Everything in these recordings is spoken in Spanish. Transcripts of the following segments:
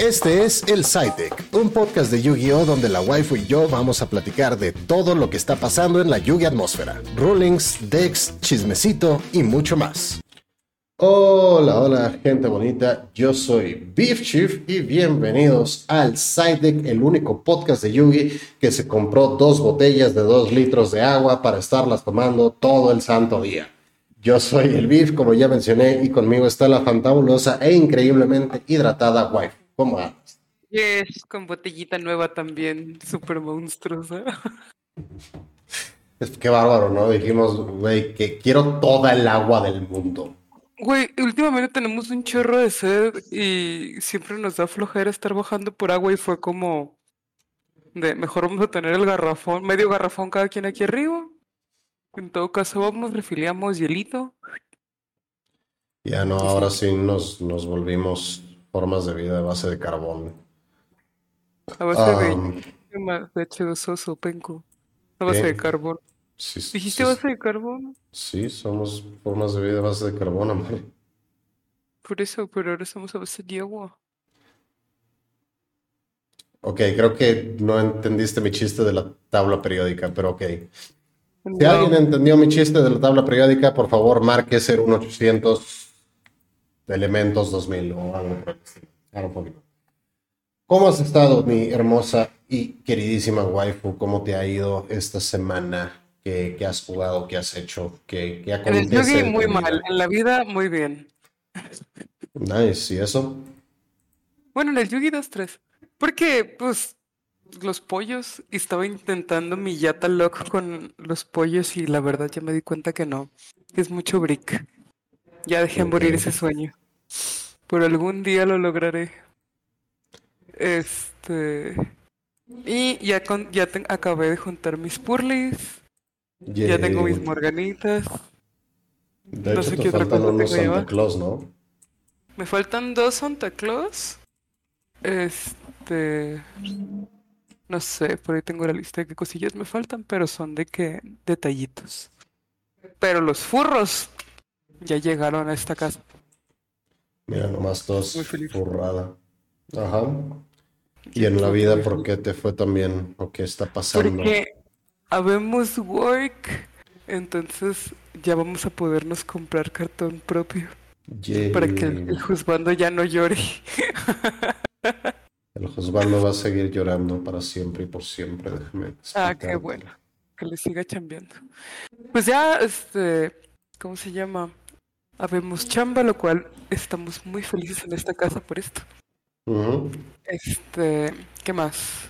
Este es El SciTech, un podcast de Yu-Gi-Oh! donde la waifu y yo vamos a platicar de todo lo que está pasando en la Yu-Gi atmósfera, rulings, decks, chismecito y mucho más. Hola, hola, gente bonita. Yo soy Beef Chief y bienvenidos al SciTech, el único podcast de Yugi que se compró dos botellas de dos litros de agua para estarlas tomando todo el santo día. Yo soy el Beef, como ya mencioné, y conmigo está la fantabulosa e increíblemente hidratada wife. ¿Cómo? Yes, con botellita nueva también, súper monstruosa. Es que bárbaro, ¿no? Dijimos, güey, que quiero toda el agua del mundo. Güey, últimamente tenemos un chorro de sed y siempre nos da flojera estar bajando por agua y fue como de mejor vamos a tener el garrafón, medio garrafón cada quien aquí arriba. En todo caso vamos, refiliamos hielito. Ya no, ahora sí nos, nos volvimos formas de vida a base de carbón. A base Um, de, de H2O, penco. A base de carbón. Sí, ¿Dijiste sí, base de carbón? sí, somos formas de vida a base de carbón, amor. Por eso, pero ahora estamos a base de agua. Ok, creo que no entendiste mi chiste de la tabla periódica, pero ok. Si No. alguien entendió mi chiste de la tabla periódica, por favor marque 01800 elementos 2000 o algo por el estilo. Poquito. ¿Cómo has estado, mi hermosa y queridísima waifu? ¿Cómo te ha ido esta semana? ¿Qué, qué has jugado? ¿Qué has hecho? ¿Qué, qué En el acontece yogi muy vida? mal, en la vida muy bien. Nice, ¿y eso? Bueno, en el Yugi 2-3. Porque, pues, los pollos, estaba intentando mi Yata Lock con los pollos y la verdad ya me di cuenta que no. Es mucho brick. Ya dejé morir Ok. ese sueño. Pero algún día lo lograré. Este... Y ya, con, ya te- acabé de juntar mis purlis. Ya tengo mis morganitas. De no hecho, sé te qué otra cosa unos. Santa Claus, ¿no? Me faltan dos Santa Claus. Este. No sé, por ahí tengo la lista de qué cosillas me faltan, pero son de que detallitos. Pero los furros ya llegaron a esta casa. Mira, nomás feliz. burrada. Ajá. Y en la vida, ¿por qué te fue tan bien? ¿O qué está pasando? Porque habemos work, entonces ya vamos a podernos comprar cartón propio para que el, el juzgando ya no llore. El juzgando va a seguir llorando para siempre y por siempre, déjame Ah, qué explicarte. bueno. Que le siga chambeando. Pues ya, este, ¿cómo se llama? Habemos chamba, lo cual estamos muy felices en esta casa por esto. Este, ¿qué más?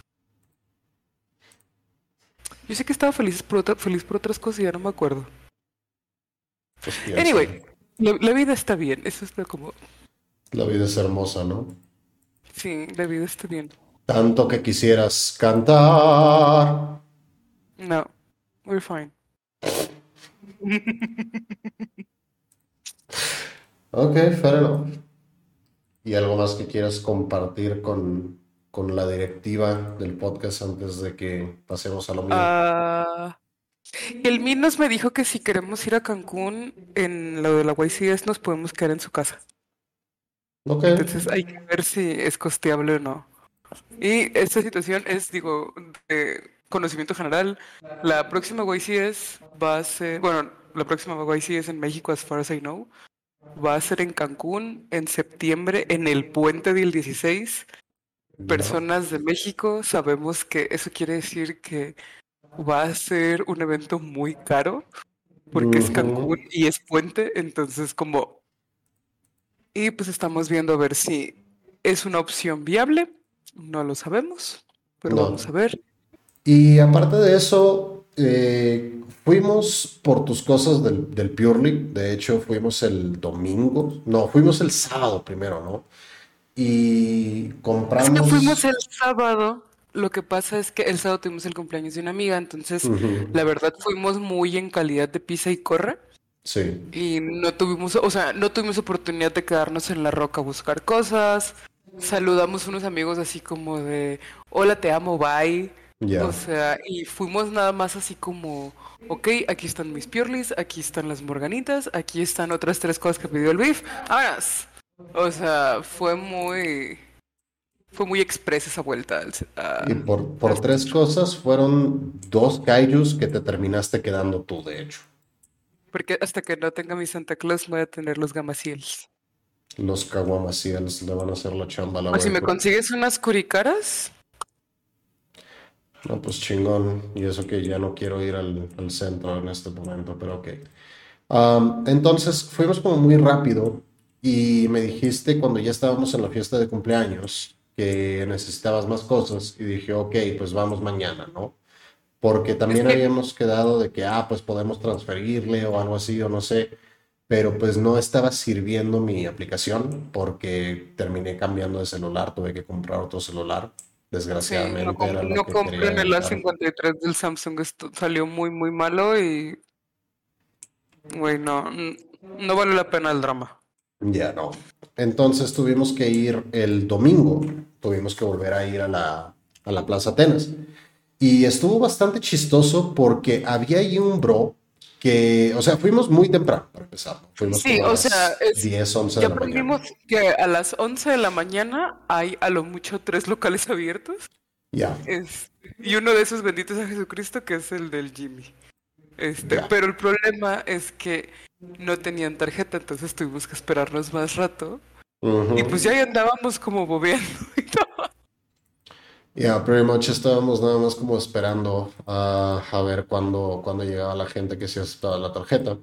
Yo sé que estaba feliz por, otra- feliz por otras cosas y ya no me acuerdo. Pues. Anyway, la, la vida está bien. Eso está como, La vida es hermosa, ¿no? sí, la vida está bien. Tanto que quisieras cantar. No, we're fine. Ok, fair enough. ¿Y algo más que quieras compartir con, con la directiva del podcast antes de que pasemos a lo mío? Ah, el Minos me dijo que si queremos ir a Cancún en lo de la YCS nos podemos quedar en su casa. Ok, Entonces hay que ver si es costeable o no. Y esta situación es, digo, de conocimiento general. La próxima YCS va a ser, bueno, la próxima YCS en México, as far as I know, va a ser en Cancún en septiembre, en el puente del 16. ya. Personas de México sabemos que eso quiere decir que va a ser un evento muy caro porque es Ujú. Cancún y es puente, entonces como... Y pues estamos viendo a ver si es una opción viable, no lo sabemos, pero No. vamos a ver. Y aparte de eso, eh, fuimos por tus cosas del, del Purely. De hecho, fuimos el domingo. No, fuimos el sábado primero, ¿no? Y Es que compramos. fuimos el sábado, lo que pasa es que el sábado tuvimos el cumpleaños de una amiga, entonces la verdad fuimos muy en calidad de pisa y corre. Sí. Y no tuvimos, o sea, no tuvimos oportunidad de quedarnos en la roca a buscar cosas. Saludamos unos amigos así como de, hola, te amo, bye. O sea, y fuimos nada más así como, ok, aquí están mis piorlis, aquí están las morganitas, aquí están otras tres cosas que pidió el beef. ¡Vámonos! O sea, fue muy... fue muy expresa esa vuelta. y por, por tres cosas fueron dos kaijus que te terminaste quedando tú, de hecho. Porque hasta que no tenga mi Santa Claus voy a tener los Gamasiels. Los Kawamasiels le van a hacer la chamba la O si me consigues unas curicaras. No, pues chingón. Y eso que ya no quiero ir al, al centro en este momento, pero ok. entonces fuimos como muy rápido y me dijiste cuando ya estábamos en la fiesta de cumpleaños que necesitabas más cosas y dije, ok, pues vamos mañana, ¿no? Porque también habíamos quedado de que, ah, pues podemos transferirle o algo así o no sé, pero pues no estaba sirviendo mi aplicación porque terminé cambiando de celular, tuve que comprar otro celular. Desgraciadamente. no, era no compré en el A53 del Samsung, esto salió muy, muy malo y. Güey, no, no vale la pena el drama. Ya no. Entonces tuvimos que ir el domingo, tuvimos que volver a ir a la, a la Plaza Atenas. Y estuvo bastante chistoso porque había ahí un bro que, o sea, fuimos muy temprano para empezar. Fuimos sí, o sea, 10, 11 de la mañana. que a las 11 de la mañana hay a lo mucho tres locales abiertos. Ya. y uno de esos benditos a Jesucristo que es el del Jimmy. Este, pero el problema es que no tenían tarjeta, entonces tuvimos que esperarnos más rato. Y pues ya andábamos como bobeando y todo. Ya, yeah, pretty much estábamos nada más como esperando a, a ver cuándo, cuando llegaba la gente que se aceptaba la tarjeta.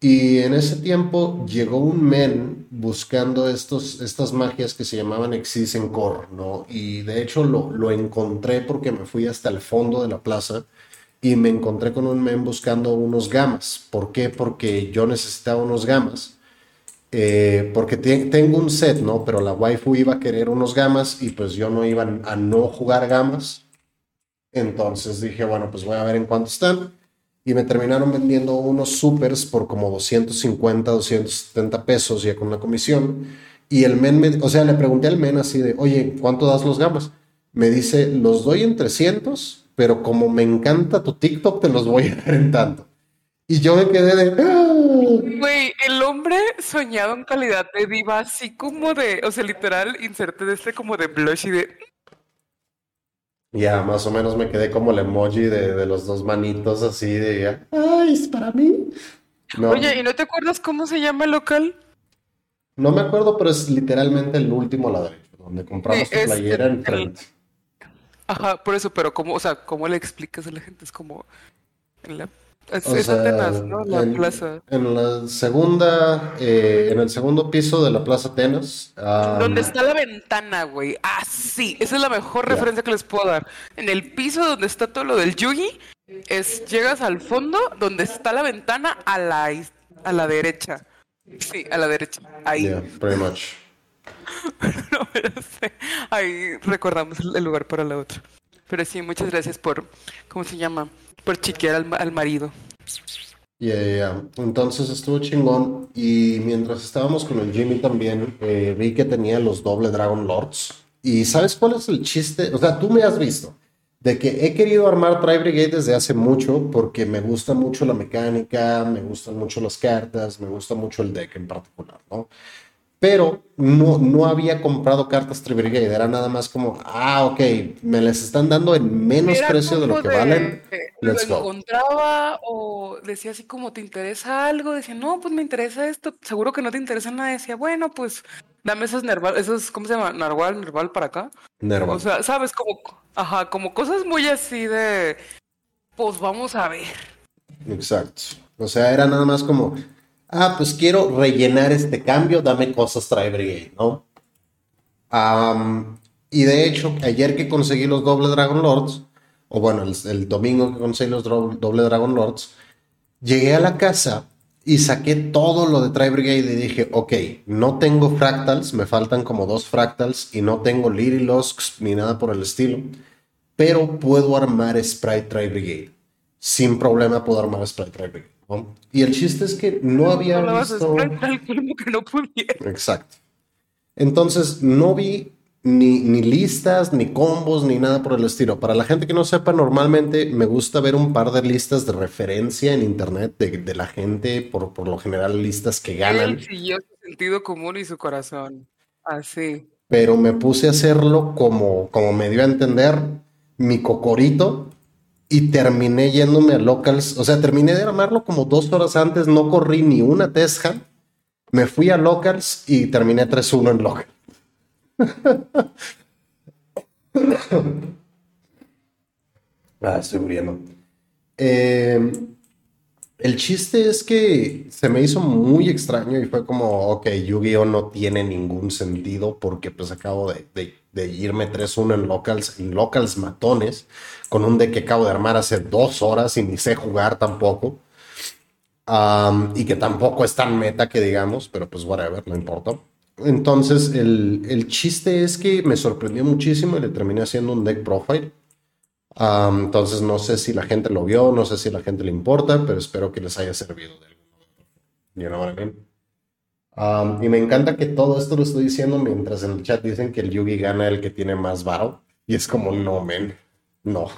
Y en ese tiempo llegó un men buscando estos, estas magias que se llamaban Exisen Core, ¿no? Y de hecho lo, lo encontré porque me fui hasta el fondo de la plaza y me encontré con un men buscando unos gamas. ¿Por qué? Porque yo necesitaba unos gamas. Eh, porque tengo un set, ¿no? Pero la waifu iba a querer unos gamas y pues yo no iba a no jugar gamas. Entonces dije, bueno, pues voy a ver en cuánto están. Y me terminaron vendiendo unos supers por como 250, 270 pesos ya con la comisión. Y el men, me, o sea, le pregunté al men así de, oye, ¿cuánto das los gamas? Me dice, los doy en 300 pero como me encanta tu TikTok, te los voy a dar en tanto. Y yo me quedé de... ¡Ah! El soñado en calidad de diva, así como de, o sea, literal, inserte de este como de blush y de... Ya, más o menos me quedé como el emoji de, los dos manitos así de... ¡Ay, es para mí! Oye, ¿y no te acuerdas cómo se llama el local? No me acuerdo, pero es literalmente el último a la derecha, donde compramos tu playera enfrente. Ajá, por eso, pero cómo, o sea, ¿cómo le explicas a la gente? Es como en la es, Atenas, ¿no? La en, plaza. En la segunda, eh, en el segundo piso de la Plaza Atenas. donde está la ventana, güey. Ah, sí, esa es la mejor referencia que les puedo dar. En el piso donde está todo lo del Yugi, es llegas al fondo donde está la ventana a la, a la derecha. Sí, a la derecha. Ahí. Yeah, pretty much. no, pero sé. Ahí recordamos el lugar para la otra. Pero sí, muchas gracias por, ¿cómo se llama? Por chiquear al, al marido. Yeah, yeah, Entonces estuvo chingón. Y mientras estábamos con el Jimmy también, eh, vi que tenía los doble Dragon Lords. ¿Y sabes cuál es el chiste? O sea, tú me has visto. De que he querido armar Tri Brigade desde hace mucho porque me gusta mucho la mecánica, me gustan mucho las cartas, me gusta mucho el deck en particular, ¿no? Pero no, no había comprado cartas Tri era nada más como, ah, ok, me les están dando en menos precio de lo que valen. Let's lo encontraba o decía así como, ¿te interesa algo? Decía, no, pues me interesa esto, seguro que no te interesa nada. Decía, bueno, pues dame esos nerval, esos, ¿cómo se llama? Narval, nerval para acá. Nerval. O sea, sabes, como, ajá, como cosas muy así de, pues vamos a ver. Exacto. O sea, era nada más como, ah, pues quiero rellenar este cambio, dame cosas Try Brigade, ¿no? y de hecho, ayer que conseguí los doble Dragon Lords, o bueno, el, domingo que conseguí los doble Dragon Lords, llegué a la casa y saqué todo lo de Try Brigade y dije, ok, no tengo fractals, me faltan como dos fractals y no tengo Little Losks ni nada por el estilo, pero puedo armar Sprite Try Brigade. Sin problema puedo armar Sprite Try Brigade. Y el chiste es que no había visto... Exacto. Entonces, no vi ni, ni, listas, ni combos, ni nada por el estilo. Para la gente que no sepa, normalmente me gusta ver un par de listas de referencia en internet de, de la gente, por, por, lo general listas que ganan. Él siguió su sentido común y su corazón. Así. pero me puse a hacerlo como, como me dio a entender mi cocorito y terminé yéndome a locals, o sea, terminé de armarlo como dos horas antes, no corrí ni una tesja, me fui a locals y terminé 3-1 en local. ah, estoy muriendo. Eh, el chiste es que se me hizo muy extraño y fue como, ok, Yu-Gi-Oh no tiene ningún sentido porque pues acabo de, irme 3-1 en locals, en locals matones, con un deck que acabo de armar hace dos horas y ni sé jugar tampoco. y que tampoco es tan meta que digamos, pero pues whatever, no importa. Entonces el, el chiste es que me sorprendió muchísimo y le terminé haciendo un deck profile entonces no sé si la gente lo vio, no sé si la gente le importa, pero espero que les haya servido de y me encanta que todo esto lo estoy diciendo mientras en el chat dicen que el Yugi gana el que tiene más varo. Y es como, no, men, no.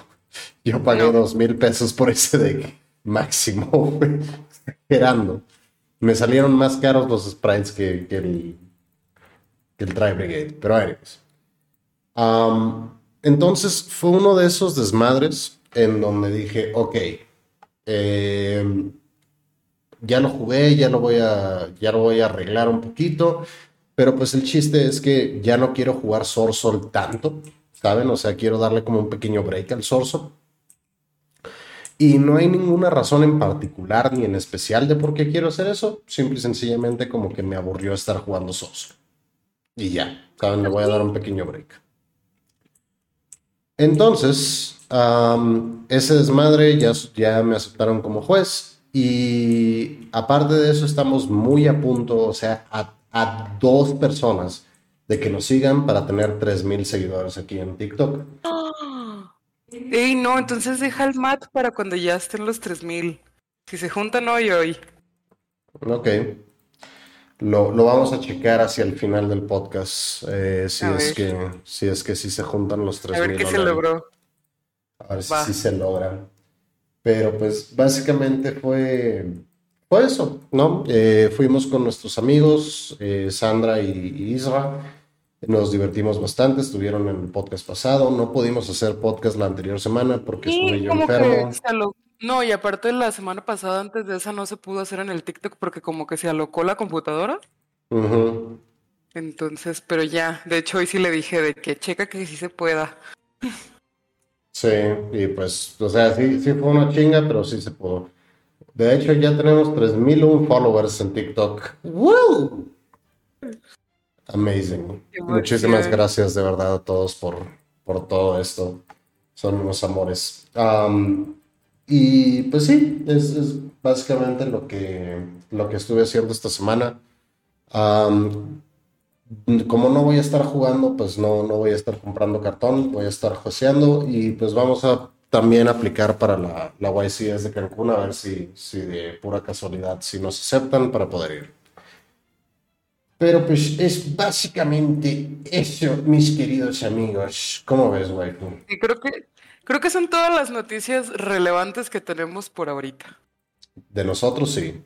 Yo pagué dos mil pesos por ese deck máximo, Exagerando. Me salieron más caros los sprites que, el, que el Tri Brigade. Pero, anyways. Entonces fue uno de esos desmadres en donde dije, ok, eh, ya lo jugué, ya lo voy a, ya voy a arreglar un poquito, pero pues el chiste es que ya no quiero jugar Sorsol tanto, ¿saben? O sea, quiero darle como un pequeño break al Sorsol. Y no hay ninguna razón en particular ni en especial de por qué quiero hacer eso. Simple y sencillamente como que me aburrió estar jugando Sorsol. Y ya, ¿saben? Le voy a dar un pequeño break. Entonces, ese desmadre ya, ya me aceptaron como juez y aparte de eso estamos muy a punto, o sea, a, dos personas de que nos sigan para tener 3.000 seguidores aquí en TikTok. Ey, no, entonces deja el mat para cuando ya estén los 3.000. Si se juntan hoy, hoy. Ok. Lo, vamos a checar hacia el final del podcast. Eh, si, es que, si es que si se juntan los tres. A ver qué se logró. A ver si, se logra. Pero pues básicamente fue, fue eso, ¿no? Eh, fuimos con nuestros amigos, eh, Sandra y, Isra. Nos divertimos bastante, estuvieron en el podcast pasado. No pudimos hacer podcast la anterior semana porque estuve yo enfermo. No, y aparte la semana pasada, antes de esa, no se pudo hacer en el TikTok porque como que se alocó la computadora. Entonces, pero ya, de hecho hoy sí le dije de que checa que sí se pueda. Sí, y pues, o sea, sí, sí fue una chinga, pero sí se pudo. De hecho, ya tenemos 3001 followers en TikTok. ¡Woo! Amazing. Muchísimas gracias de verdad a todos por, por todo esto. Son unos amores. Y pues sí, es, básicamente lo que, lo que estuve haciendo esta semana. como no voy a estar jugando, pues no, no voy a estar comprando cartón, voy a estar joseando y pues vamos a también aplicar para la, la YCS de Cancún a ver si, si de pura casualidad, si nos aceptan para poder ir. Pero pues es básicamente eso, mis queridos amigos. ¿Cómo ves, waifu? Y creo que Creo que son todas las noticias relevantes que tenemos por ahorita. De nosotros, sí.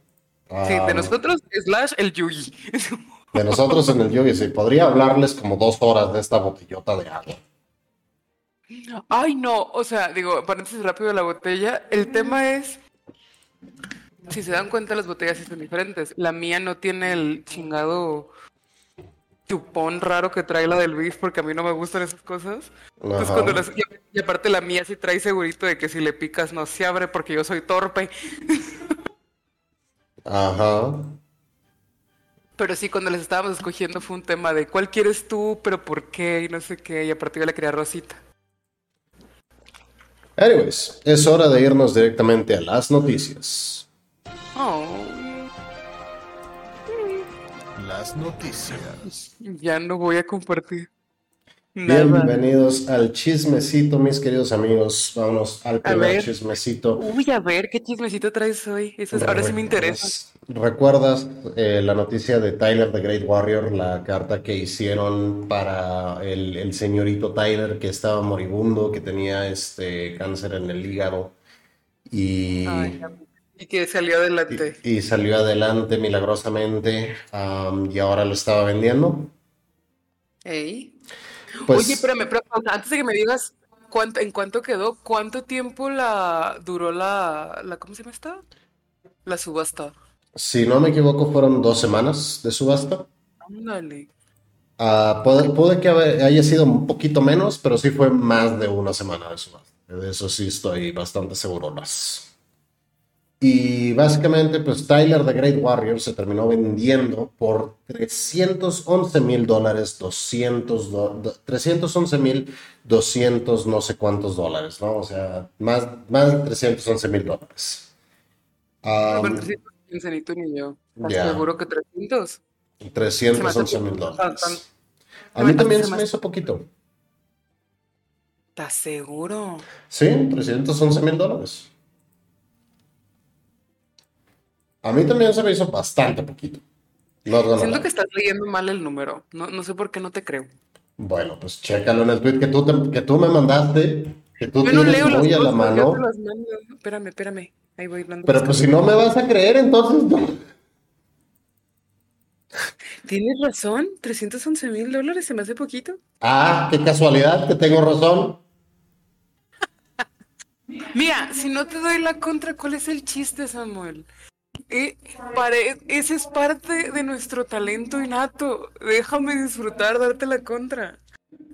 sí, de nosotros, slash el Yugi. De nosotros en el Yugi, sí. Podría hablarles como dos horas de esta botellota de agua. Ay, no, o sea, digo, paréntesis rápido de la botella. El tema es, si se dan cuenta, las botellas son diferentes. La mía no tiene el chingado chupón raro que trae la del beef porque a mí no me gustan esas cosas. Entonces cuando las, y, aparte la mía sí trae segurito de que si le picas no se abre porque yo soy torpe. Ajá. Pero sí, cuando les estábamos escogiendo fue un tema de cuál quieres tú, pero por qué y no sé qué. Y aparte yo le quería Rosita. Anyways, es hora de irnos directamente a las noticias. Oh noticias. Ya no voy a compartir. Bienvenidos al chismecito, mis queridos amigos. Vámonos al primer chismecito. Uy, a ver, ¿qué chismecito traes hoy? Eso ahora sí me interesa. ¿Recuerdas eh, la noticia de Tyler, The Great Warrior? La carta que hicieron para el, señorito Tyler que estaba moribundo, que tenía este cáncer en el hígado. Y... Y que salió adelante. Y, salió adelante milagrosamente y ahora lo estaba vendiendo. Ey. Oye, Pues, espérame, pero antes de que me digas cuánto, en cuánto quedó, ¿cuánto tiempo la duró la, la, ¿cómo se llama esta? La subasta. si no me equivoco, fueron dos semanas de subasta. Ándale. Ah, puede, puede que haya sido un poquito menos, pero sí fue más de una semana de subasta. De eso sí estoy bastante seguro. Las. Y básicamente, pues Tyler the Great Warrior se terminó vendiendo por 311 mil dólares, 200, do- do- 311 mil 200 no sé cuántos dólares, ¿no? O sea, más, más de 311 mil dólares. No, Am, 315 ni tú ni yo. ¿Estás ya, seguro que 300? Se me hace 311 mil poquito. Tan, tan, dólares. A mí también se me me hace. hizo poquito. ¿Estás seguro? Sí, 311 mil dólares. A mí también se me hizo bastante poquito. Gonna Siento que estás leyendo mal el número. No, no sé por qué no te creo. Bueno, pues chécalo en el tweet que tú, te- que tú me mandaste, que tú Yo no tienes leo muy a la te mano. mando. Espérame, espérame. Ahí voy Pero pues si no me vas a creer, entonces no. Tienes razón, 311 mil dólares se me hace poquito. Ah, qué casualidad que tengo razón. Mira, si no te doy la contra, ¿cuál es el chiste, Samuel? Eh, pare- ese es parte de nuestro talento innato. Déjame disfrutar, darte la contra.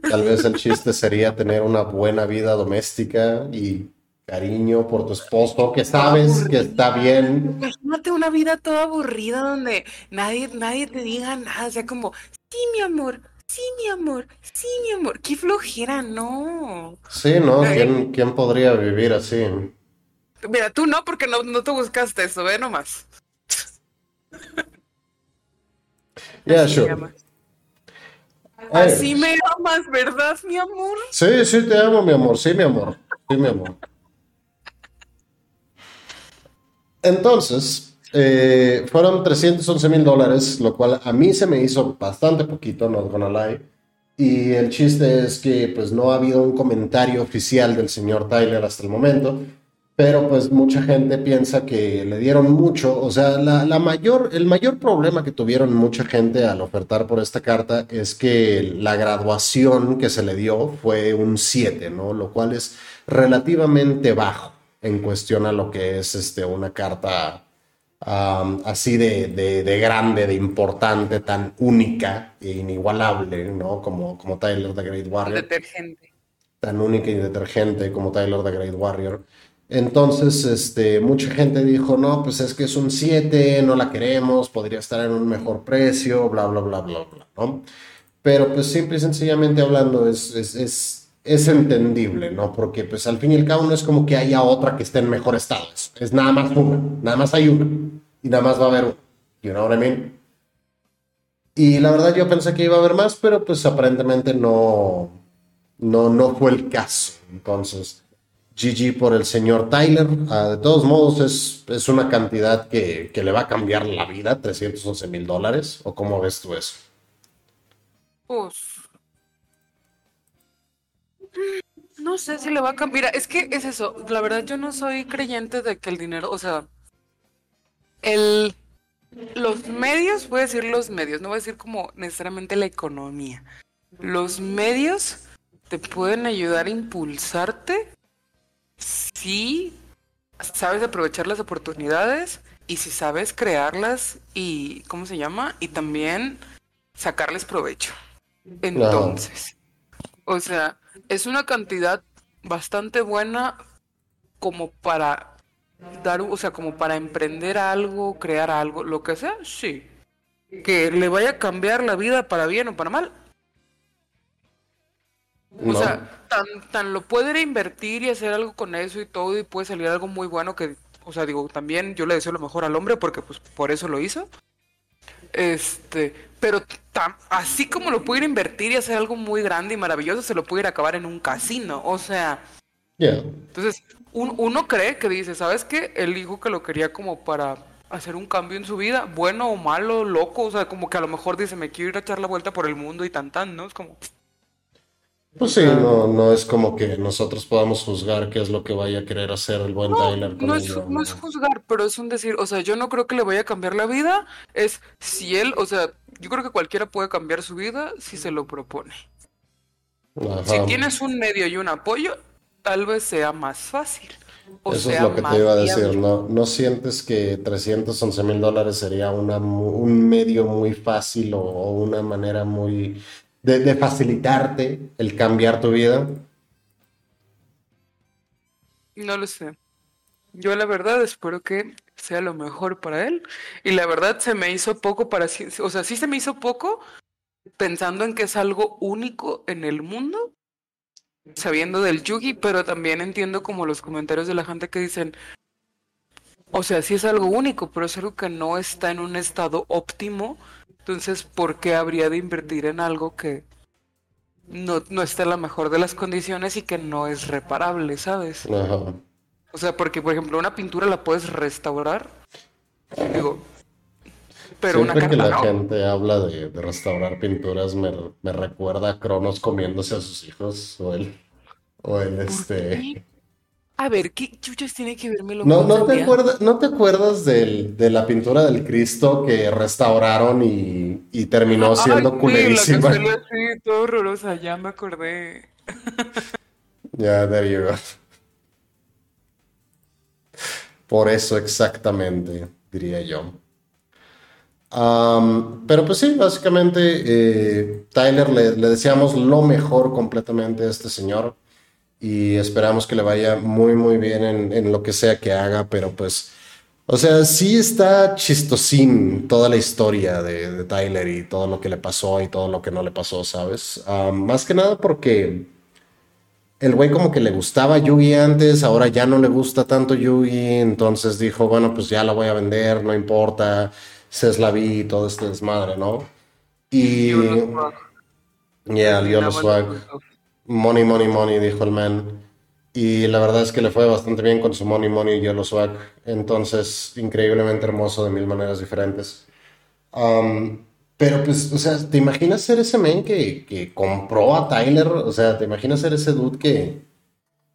Tal vez el chiste sería tener una buena vida doméstica y cariño por tu esposo, que sabes que está bien. Imagínate una vida toda aburrida donde nadie, nadie te diga nada. O sea, como, sí, mi amor, sí, mi amor, sí, mi amor. Qué flojera, no. Sí, ¿no? ¿Quién, quién podría vivir así? Mira, tú no, porque no, no te buscaste eso, ve nomás. Yeah, Así me sure. Ay, Así me amas, ¿verdad, mi amor? sí, sí, te amo, mi amor. Sí, mi amor. Sí, mi amor. Entonces, eh, fueron 311 mil dólares, lo cual a mí se me hizo bastante poquito, not gonna lie. Y el chiste es que pues no ha habido un comentario oficial del señor Tyler hasta el momento, pero pues mucha gente piensa que le dieron mucho, o sea, la, la mayor, el mayor problema que tuvieron mucha gente al ofertar por esta carta es que la graduación que se le dio fue un 7, ¿no? Lo cual es relativamente bajo en cuestión a lo que es este, una carta um, así de, de, de grande, de importante, tan única e inigualable, ¿no? Como, como Tyler the Great Warrior Detergente. tan única y detergente como Tyler the Great Warrior. Entonces, este, mucha gente dijo, no, pues es que es un 7, no la queremos, podría estar en un mejor precio, bla, bla, bla, bla, bla, ¿no? Pero pues simple y sencillamente hablando es, es, es, es entendible, ¿no? Porque pues al fin y al cabo no es como que haya otra que esté en mejor estado, es, nada más una, nada más hay una, y nada más va a haber una, you know what I mean? Y la verdad yo pensé que iba a haber más, pero pues aparentemente no, no, no fue el caso. Entonces, GG por el señor Tyler. Ah, de todos modos, es, es una cantidad que, que le va a cambiar la vida, 311 mil dólares. ¿O cómo ves tú eso? Pues, no sé si le va a cambiar. Es que es eso. La verdad, yo no soy creyente de que el dinero, o sea, el, los medios, voy a decir los medios, no voy a decir como necesariamente la economía. Los medios te pueden ayudar a impulsarte si sabes aprovechar las oportunidades y si sabes crearlas y, ¿cómo se llama? Y también sacarles provecho. Entonces, o sea, es una cantidad bastante buena como para dar, o sea, como para emprender algo, crear algo, lo que sea, sí. Que le vaya a cambiar la vida para bien o para mal. O No. sea, tan, tan lo puede ir a invertir y hacer algo con eso y todo y puede salir algo muy bueno que, o sea, digo, también yo le deseo lo mejor al hombre porque pues por eso lo hizo. Este, pero tam- así como lo puede ir a invertir y hacer algo muy grande y maravilloso, se lo puede ir a acabar en un casino. O sea, Yeah. entonces un- uno cree que dice, ¿sabes qué? Él dijo que lo quería como para hacer un cambio en su vida, bueno o malo, loco, o sea, como que a lo mejor dice, me quiero ir a echar la vuelta por el mundo y tan tan, ¿no? Es como, Pues sí, no, no es como que nosotros podamos juzgar qué es lo que vaya a querer hacer el buen No, Tyler con no es, no es juzgar, pero es un decir, o sea, yo no creo que le vaya a cambiar la vida, es si él, o sea, yo creo que cualquiera puede cambiar su vida si se lo propone. Si tienes un medio y un apoyo, tal vez sea más fácil o Eso es lo que te iba a decir. ¿no? ¿No sientes que trescientos once mil dólares sería una, un medio muy fácil o, o una manera muy de, facilitarte el cambiar tu vida? No lo sé. Yo la verdad espero que sea lo mejor para él. Y la verdad se me hizo poco para sí, o sea, sí se me hizo poco pensando en que es algo único en el mundo, sabiendo del Yugi, pero también entiendo como los comentarios de la gente que dicen, o sea, sí es algo único, pero es algo que no está en un estado óptimo. Entonces, ¿por qué habría de invertir en algo que no, no está en la mejor de las condiciones y que no es reparable, ¿sabes? Ajá. O sea, porque por ejemplo una pintura la puedes restaurar, digo, pero una Siempre que carta la no. gente habla de, de restaurar pinturas, me, me recuerda a Cronos comiéndose a sus hijos o el, o el ¿Por este... A ver, ¿qué chuchas tiene que ver No, Melocotón, ¿no te acuerdas, no te acuerdas del- de la pintura del Cristo que restauraron y, y terminó Ay, siendo sí, la culerísima? así, toda horrorosa, ya me acordé. Ya, there you go. Por eso exactamente, diría yo. Pero pues sí, básicamente eh, Tyler le, le deseamos lo mejor completamente a este señor y esperamos que le vaya muy muy bien en, en lo que sea que haga, pero pues, o sea, sí está chistosín toda la historia de, de Tyler y todo lo que le pasó y todo lo que no le pasó, ¿sabes? Am, más que nada porque... El güey como que le gustaba Yugi antes, ahora ya no le gusta tanto Yugi, entonces dijo, bueno, pues ya la voy a vender, no importa, se la vi y todo este desmadre, ¿no? Y Yo los swag, ya, dio los swag. Money, money, money, dijo el man. Y la verdad es que le fue bastante bien con su money, money y Yellow Swag. Entonces, increíblemente hermoso de mil maneras diferentes. Pero pues, o sea, ¿te imaginas ser ese men que, que compró a Tyler? O sea, ¿te imaginas ser ese dude que,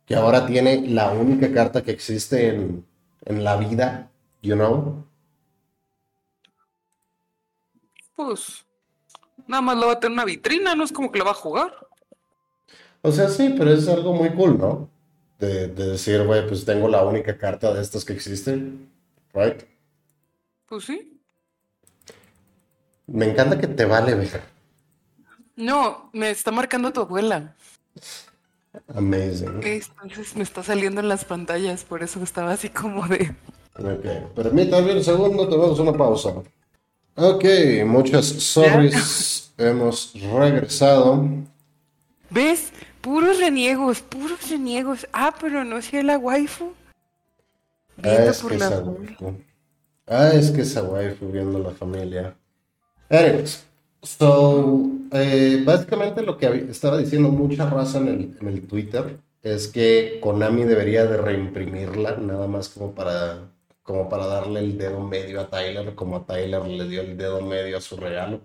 que ahora tiene la única carta que existe en, en la vida? You know? Pues, nada más lo va a tener en una vitrina, no es como que la va a jugar. O sea, sí, pero es algo muy cool, ¿no? De, de decir, güey, pues tengo la única carta de estas que existen, right? Pues sí. Me encanta que te vale ver. No, me está marcando tu abuela. Amazing. Entonces me está saliendo en las pantallas, por eso estaba así como de... Ok, permítame un segundo, tenemos una pausa. Ok, muchas ¿Ya? sorries, hemos regresado. ¿Ves? Puros reniegos, puros reniegos. Ah, pero no si es la waifu. Ah, Viendo es por que la waifu. Ah, es que esa waifu viendo la familia. Anyways, so, eh, básicamente lo que estaba diciendo mucha raza en el, en el Twitter es que Konami debería de reimprimirla, nada más como para, como para darle el dedo medio a Tyler, como a Tyler le dio el dedo medio a su regalo.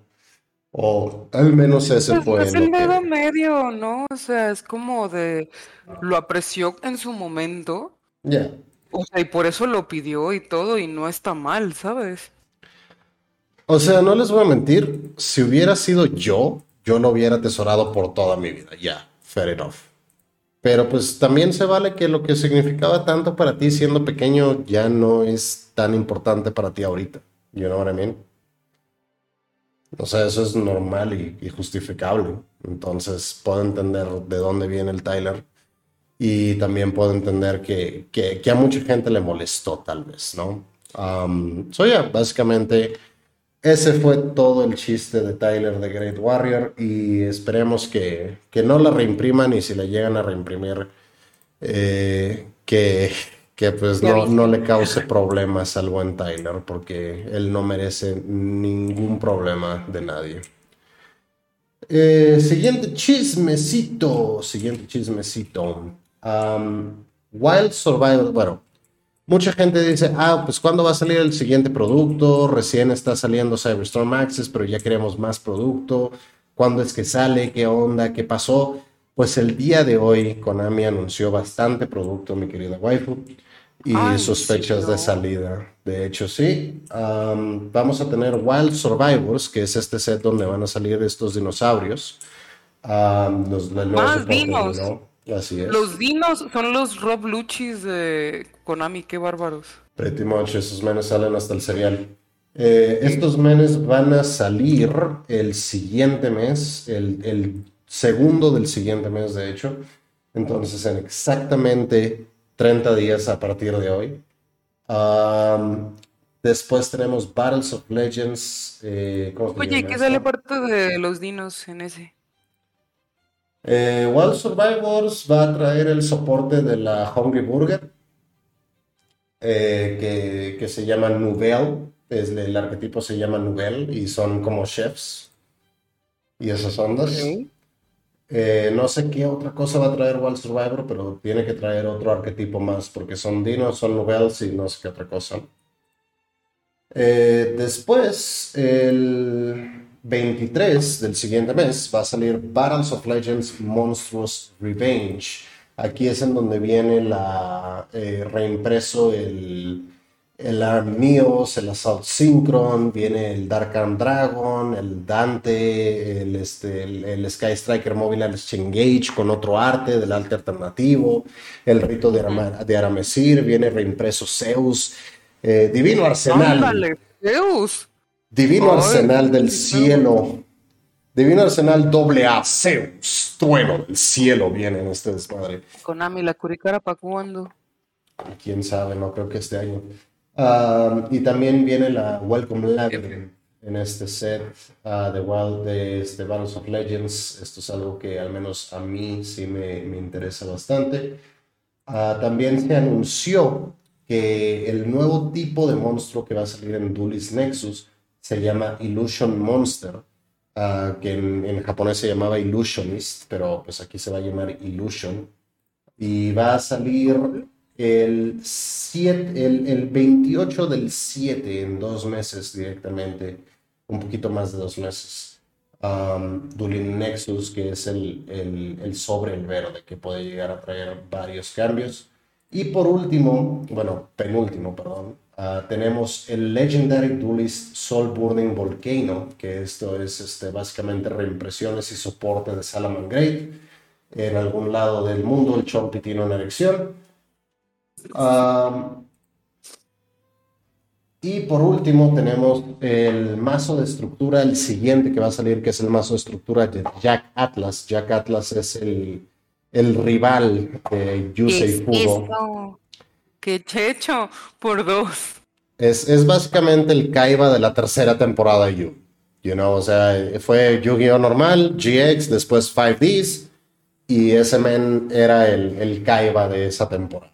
O al menos ese Pues no fue es lo el dedo que... medio, ¿no? O sea, es como de... Lo apreció en su momento. Ya. O sea, y por eso lo pidió y todo, y no está mal, ¿sabes? O sea, no les voy a mentir, si hubiera sido yo, yo lo hubiera atesorado por toda mi vida, ya, fair enough. Pero pues también se vale que lo que significaba tanto para ti siendo pequeño ya no es tan importante para ti ahorita. You know what I mean? O sea, eso es normal y, justificable. Entonces puedo entender de dónde viene el Tyler y también puedo entender que, que, que a mucha gente le molestó tal vez, ¿no? Um, so yeah, básicamente ese fue todo el chiste de Tyler de Great Warrior y esperemos que, que no la reimpriman y si la llegan a reimprimir, eh, que, que pues no, no le cause problemas al buen Tyler porque él no merece ningún problema de nadie. Eh, siguiente chismecito, siguiente chismecito. Um, Wild Survival, bueno, mucha gente dice, ah, pues ¿cuándo va a salir el siguiente producto? Recién está saliendo Cyberstorm Access, pero ya queremos más producto. ¿Cuándo es que sale? ¿Qué onda? ¿Qué pasó? Pues el día de hoy Konami anunció bastante producto, mi querida waifu, y sus fechas de salida. De hecho, sí. vamos a tener Wild Survivors, que es este set donde van a salir estos dinosaurios. los, Más dinos. Así es. Los dinos son los Rob Luchis de Konami, qué bárbaros. Pretty much, esos menes salen hasta el serial. Eh, estos menes van a salir el siguiente mes, el, el segundo del siguiente mes, de hecho. Entonces, en exactamente 30 días a partir de hoy. después tenemos Battles of Legends. Eh, Oye, ¿qué sale parte de los dinos en ese? Eh, Wild Survivors va a traer el soporte de la Hungry Burger, eh, que, se llama Nouvelle. el arquetipo se llama Nouvelle y son como chefs y esas ondas. Eh, no sé qué otra cosa va a traer Wild Survivor, pero tiene que traer otro arquetipo más, porque son dinos, son novels y no sé qué otra cosa. Eh, después, el 23 del siguiente mes, va a salir Battles of Legends Monstrous Revenge. Aquí es en donde viene la eh, reimpreso el el Armnios, el Assault Synchron, viene el Dark Arm Dragon, el Dante, el, este, el, Sky Striker Mobile Engage con otro arte del arte alternativo, el rito de, de Aramesir, viene reimpreso Zeus, eh, Divino Arsenal. Zeus. Divino Arsenal del cielo. Divino Arsenal doble A, Zeus, trueno del cielo viene en este desmadre. Konami, la curicara para cuándo? Quién sabe, no creo que este año y también viene la Welcome Labyrinth en este set uh, de Wild de este Battles of Legends. Esto es algo que al menos a mí sí me, me interesa bastante. Ah, también se anunció que el nuevo tipo de monstruo que va a salir en Duelist Nexus se llama Illusion Monster, ah, que en, en, japonés se llamaba Illusionist, pero pues aquí se va a llamar Illusion. Y va a salir el, 7, el, 28 del 7 en dos meses directamente, un poquito más de dos meses. Um, Nexus, que es el, el, sobre el verde, que puede llegar a traer varios cambios. Y por último, bueno, penúltimo, perdón, uh, tenemos el Legendary Duelist Soul Burning Volcano, que esto es este, básicamente reimpresiones y soporte de Salaman Great. En algún lado del mundo el Chompy tiene una erección y por último tenemos el mazo de estructura, el siguiente que va a salir, que es el mazo de estructura de Jack Atlas. Jack Atlas es el, el rival de Yusei Fugo. ¡Qué checho! Por dos. Es, es, básicamente el Kaiba de la tercera temporada de Yu. You know, o sea, fue Yu-Gi-Oh! normal, GX, después 5Ds, y ese men era el, el Kaiba de esa temporada.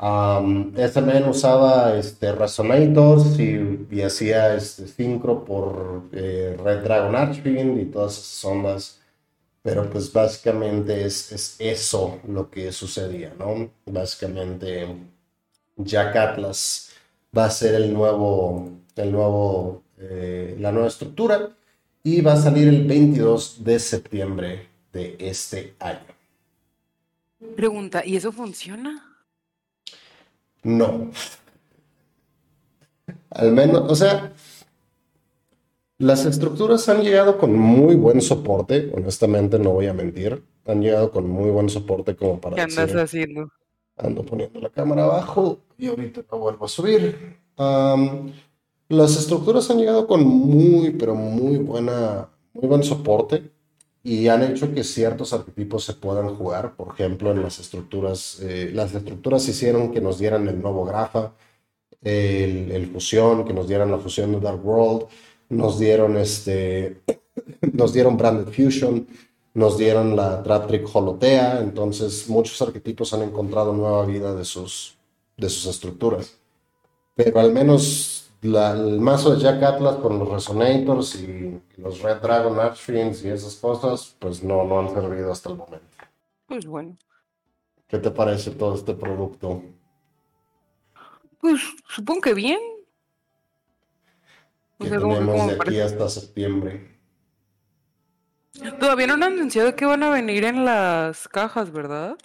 Um, este men usaba este, Resonators y, hacía este, Synchro por eh, Red Dragon Archfiend y todas esas ondas. Pero pues básicamente es, es, eso lo que sucedía, ¿no? Básicamente Jack Atlas va a ser el nuevo, el nuevo, eh, la nueva estructura y va a salir el 22 de septiembre de este año. Pregunta, ¿y eso funciona? No. Al menos, o sea, las estructuras han llegado con muy buen soporte, honestamente no voy a mentir. Han llegado con muy buen soporte como para... ¿Qué andas haciendo? Ando poniendo la cámara abajo y ahorita la vuelvo a subir. las estructuras han llegado con muy, pero muy buena, muy buen soporte y han hecho que ciertos arquetipos se puedan jugar. Por ejemplo, en las estructuras, eh, las estructuras hicieron que nos dieran el nuevo Grafa, el, el, fusión, que nos dieran la fusión de Dark World, nos dieron este, nos dieron Branded Fusion, nos dieron la Trap Trick Holotea. Entonces, muchos arquetipos han encontrado nueva vida de sus, de sus estructuras. Pero al menos el mazo de Jack Atlas con los Resonators y los Red Dragon Archfiends y esas cosas, pues no, no han servido hasta el momento. Pues bueno. ¿Qué te parece todo este producto? Pues supongo que bien. ¿Qué tenemos de aquí hasta septiembre? Todavía no han anunciado que van a venir en las cajas, ¿verdad?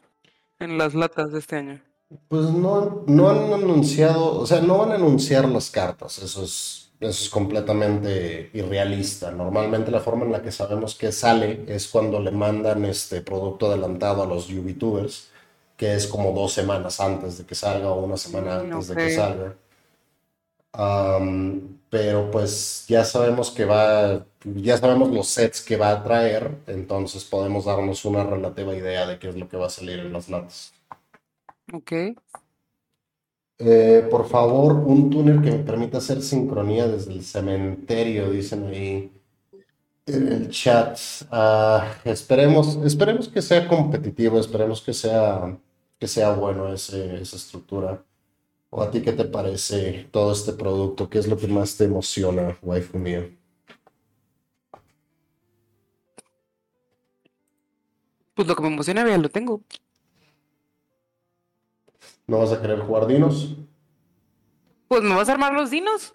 En las latas de este año. Pues no, no han anunciado, o sea, no van a anunciar las cartas, eso es, eso es completamente irrealista. Normalmente la forma en la que sabemos que sale es cuando le mandan este producto adelantado a los YouTubers, que es como dos semanas antes de que salga o una semana antes de que salga. pero pues ya sabemos que va, ya sabemos los sets que va a traer, entonces podemos darnos una relativa idea de qué es lo que va a salir en las latas. Ok. Eh, por favor, un túnel que me permita hacer sincronía desde el cementerio, dicen ahí en el chat. Ah, esperemos, esperemos que sea competitivo, esperemos que sea, que sea bueno ese, esa estructura. ¿O a ti qué te parece todo este producto? ¿Qué es lo que más te emociona, waifu mío? Pues lo que me emociona ya lo tengo. ¿No vas a querer jugar dinos? Pues me vas a armar los dinos.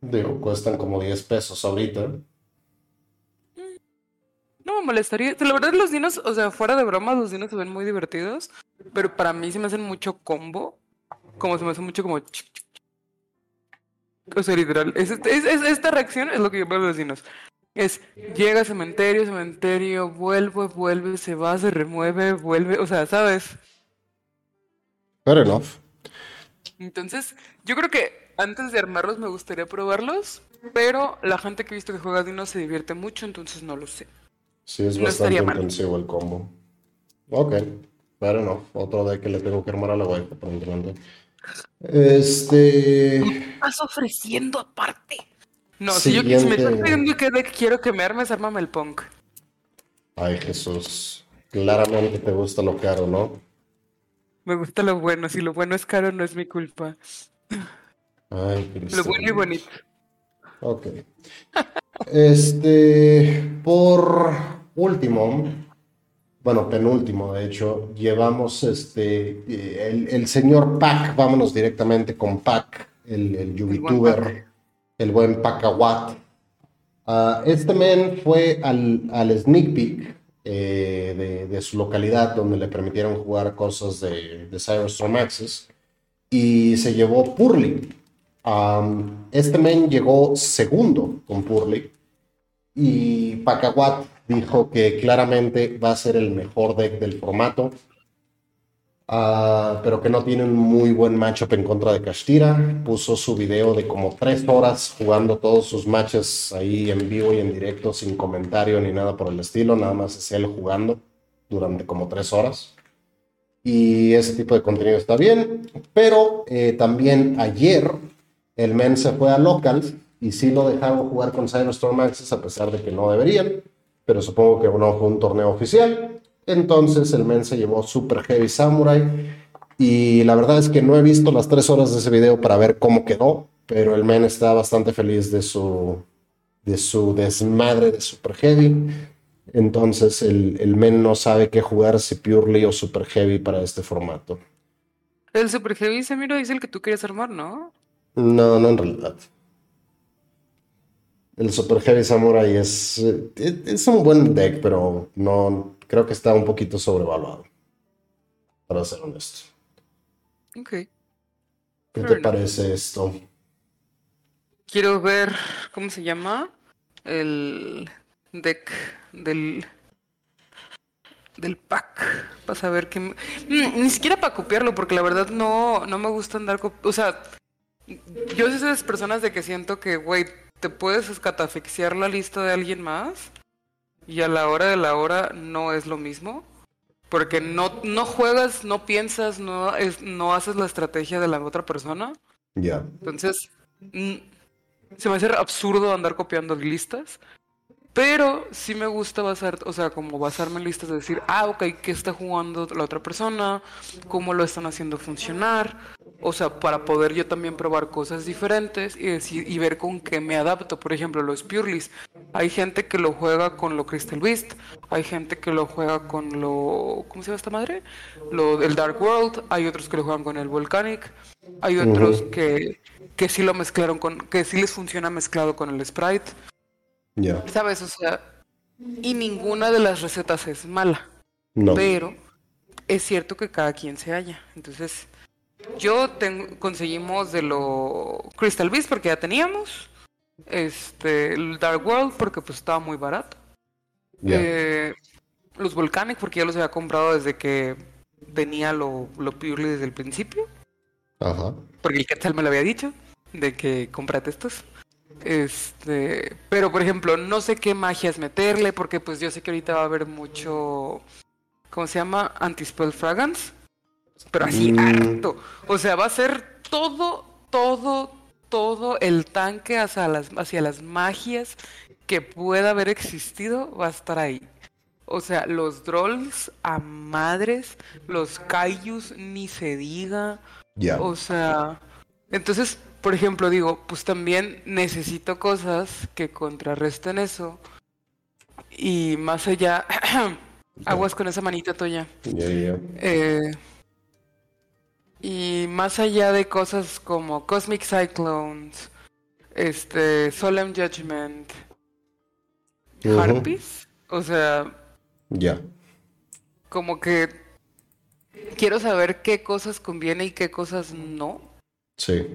Digo, cuestan como 10 pesos ahorita. No me molestaría. La verdad, los dinos, o sea, fuera de bromas, los dinos se ven muy divertidos. Pero para mí se me hacen mucho combo. Como se me hace mucho como. O sea, literal. Es, esta reacción es lo que yo veo de los dinos. Es llega cementerio, cementerio, vuelve, vuelve, se va, se remueve, vuelve. O sea, ¿sabes? Fair enough. Entonces, yo creo que antes de armarlos me gustaría probarlos, pero la gente que he visto que juega Dino se divierte mucho, entonces no lo sé. Sí, es bastante intensivo el combo. Ok, fair enough. Otro de que le tengo que armar a la web, aparentemente. Este. estás ofreciendo aparte? No, si, yo, si me estás pidiendo que quiero que me armes, ármame el punk. Ay, Jesús. Claramente te gusta lo caro, ¿no? Me gusta lo bueno. Si lo bueno es caro, no es mi culpa. Ay, Lo bueno y bonito. Ok. Este, por último, bueno, penúltimo, de hecho, llevamos este, el, señor Pac, vámonos directamente con Pac, el, el YouTuber, el buen Pacawat. Uh, este men fue al, al sneak peek eh, de, su localidad donde le permitieron jugar cosas de, de Cyberstorm Access y se llevó Purley. este men llegó segundo con Purley y Pacawat dijo que claramente va a ser el mejor deck del formato Ah, pero que no tiene un muy buen matchup en contra de Castira. Puso su video de como tres horas jugando todos sus matches ahí en vivo y en directo sin comentario ni nada por el estilo, nada más es él jugando durante como tres horas. Y ese tipo de contenido está bien, pero eh, también ayer el men se fue a local y sí lo dejaron jugar con Cyberstorm Access a pesar de que no deberían, pero supongo que no fue un torneo oficial. Entonces el men se llevó Super Heavy Samurai. Y la verdad es que no he visto las tres horas de ese video para ver cómo quedó, pero el men está bastante feliz de su, de su desmadre de Super Heavy. Entonces el, el men no sabe qué jugar, si Purely o Super Heavy para este formato. El Super Heavy Samuro es el que tú quieres armar, ¿no? No, no en realidad. El Super Heavy Samurai es, es un buen deck, pero no, creo que está un poquito sobrevaluado, para ser honesto. Ok. ¿Qué te parece esto? Quiero ver, ¿cómo se llama? El deck del del pack para saber qué mm, ni siquiera para copiarlo porque la verdad no no me gusta andar o sea yo soy de esas personas de que siento que güey te puedes escatafixiar la lista de alguien más y a la hora de la hora no es lo mismo. Porque no, no juegas, no piensas, no, es, no haces la estrategia de la otra persona. Ya. Entonces, mm, se me hace absurdo andar copiando listas. Pero sí me gusta basar, o sea, como basarme en listas de decir, ah, ok, ¿qué está jugando la otra persona? ¿Cómo lo están haciendo funcionar? O sea, para poder yo también probar cosas diferentes y, decir, y ver con qué me adapto. Por ejemplo, los Purlis. Hay gente que lo juega con lo Crystal Beast. Hay gente que lo juega con lo... ¿Cómo se llama esta madre? Lo del Dark World. Hay otros que lo juegan con el Volcanic. Hay otros que, que sí lo mezclaron con... Que sí les funciona mezclado con el Sprite. ¿Sabes? O sea, Y ninguna de las recetas es mala. No. Pero es cierto que cada quien se halla. Entonces, yo tengo, conseguimos de lo Crystal Beast porque ya teníamos. Este, el Dark World porque pues estaba muy barato. Eh, los Volcanic porque ya los había comprado desde que venía lo, lo Purely desde el principio. Ajá. Porque el Quetzal me lo había dicho. De que comprate estos. Este, pero por ejemplo, no sé qué magias meterle, porque pues yo sé que ahorita va a haber mucho, ¿cómo se llama? Anti-spell fragrance. Pero así Mm. harto. O sea, va a ser todo, todo, todo el tanque hacia las, hacia las magias que pueda haber existido va a estar ahí. O sea, los Drolls a madres, los Kaijus ni se diga. Ya. O sea, entonces, por ejemplo, digo, pues también necesito cosas que contrarresten eso. Y más allá, aguas con esa manita toya. Ya, ya. Eh, y más allá de cosas como Cosmic Cyclones, este, Solemn Judgment. Harpies, o sea, Ya. como que quiero saber qué cosas conviene y qué cosas no. Sí.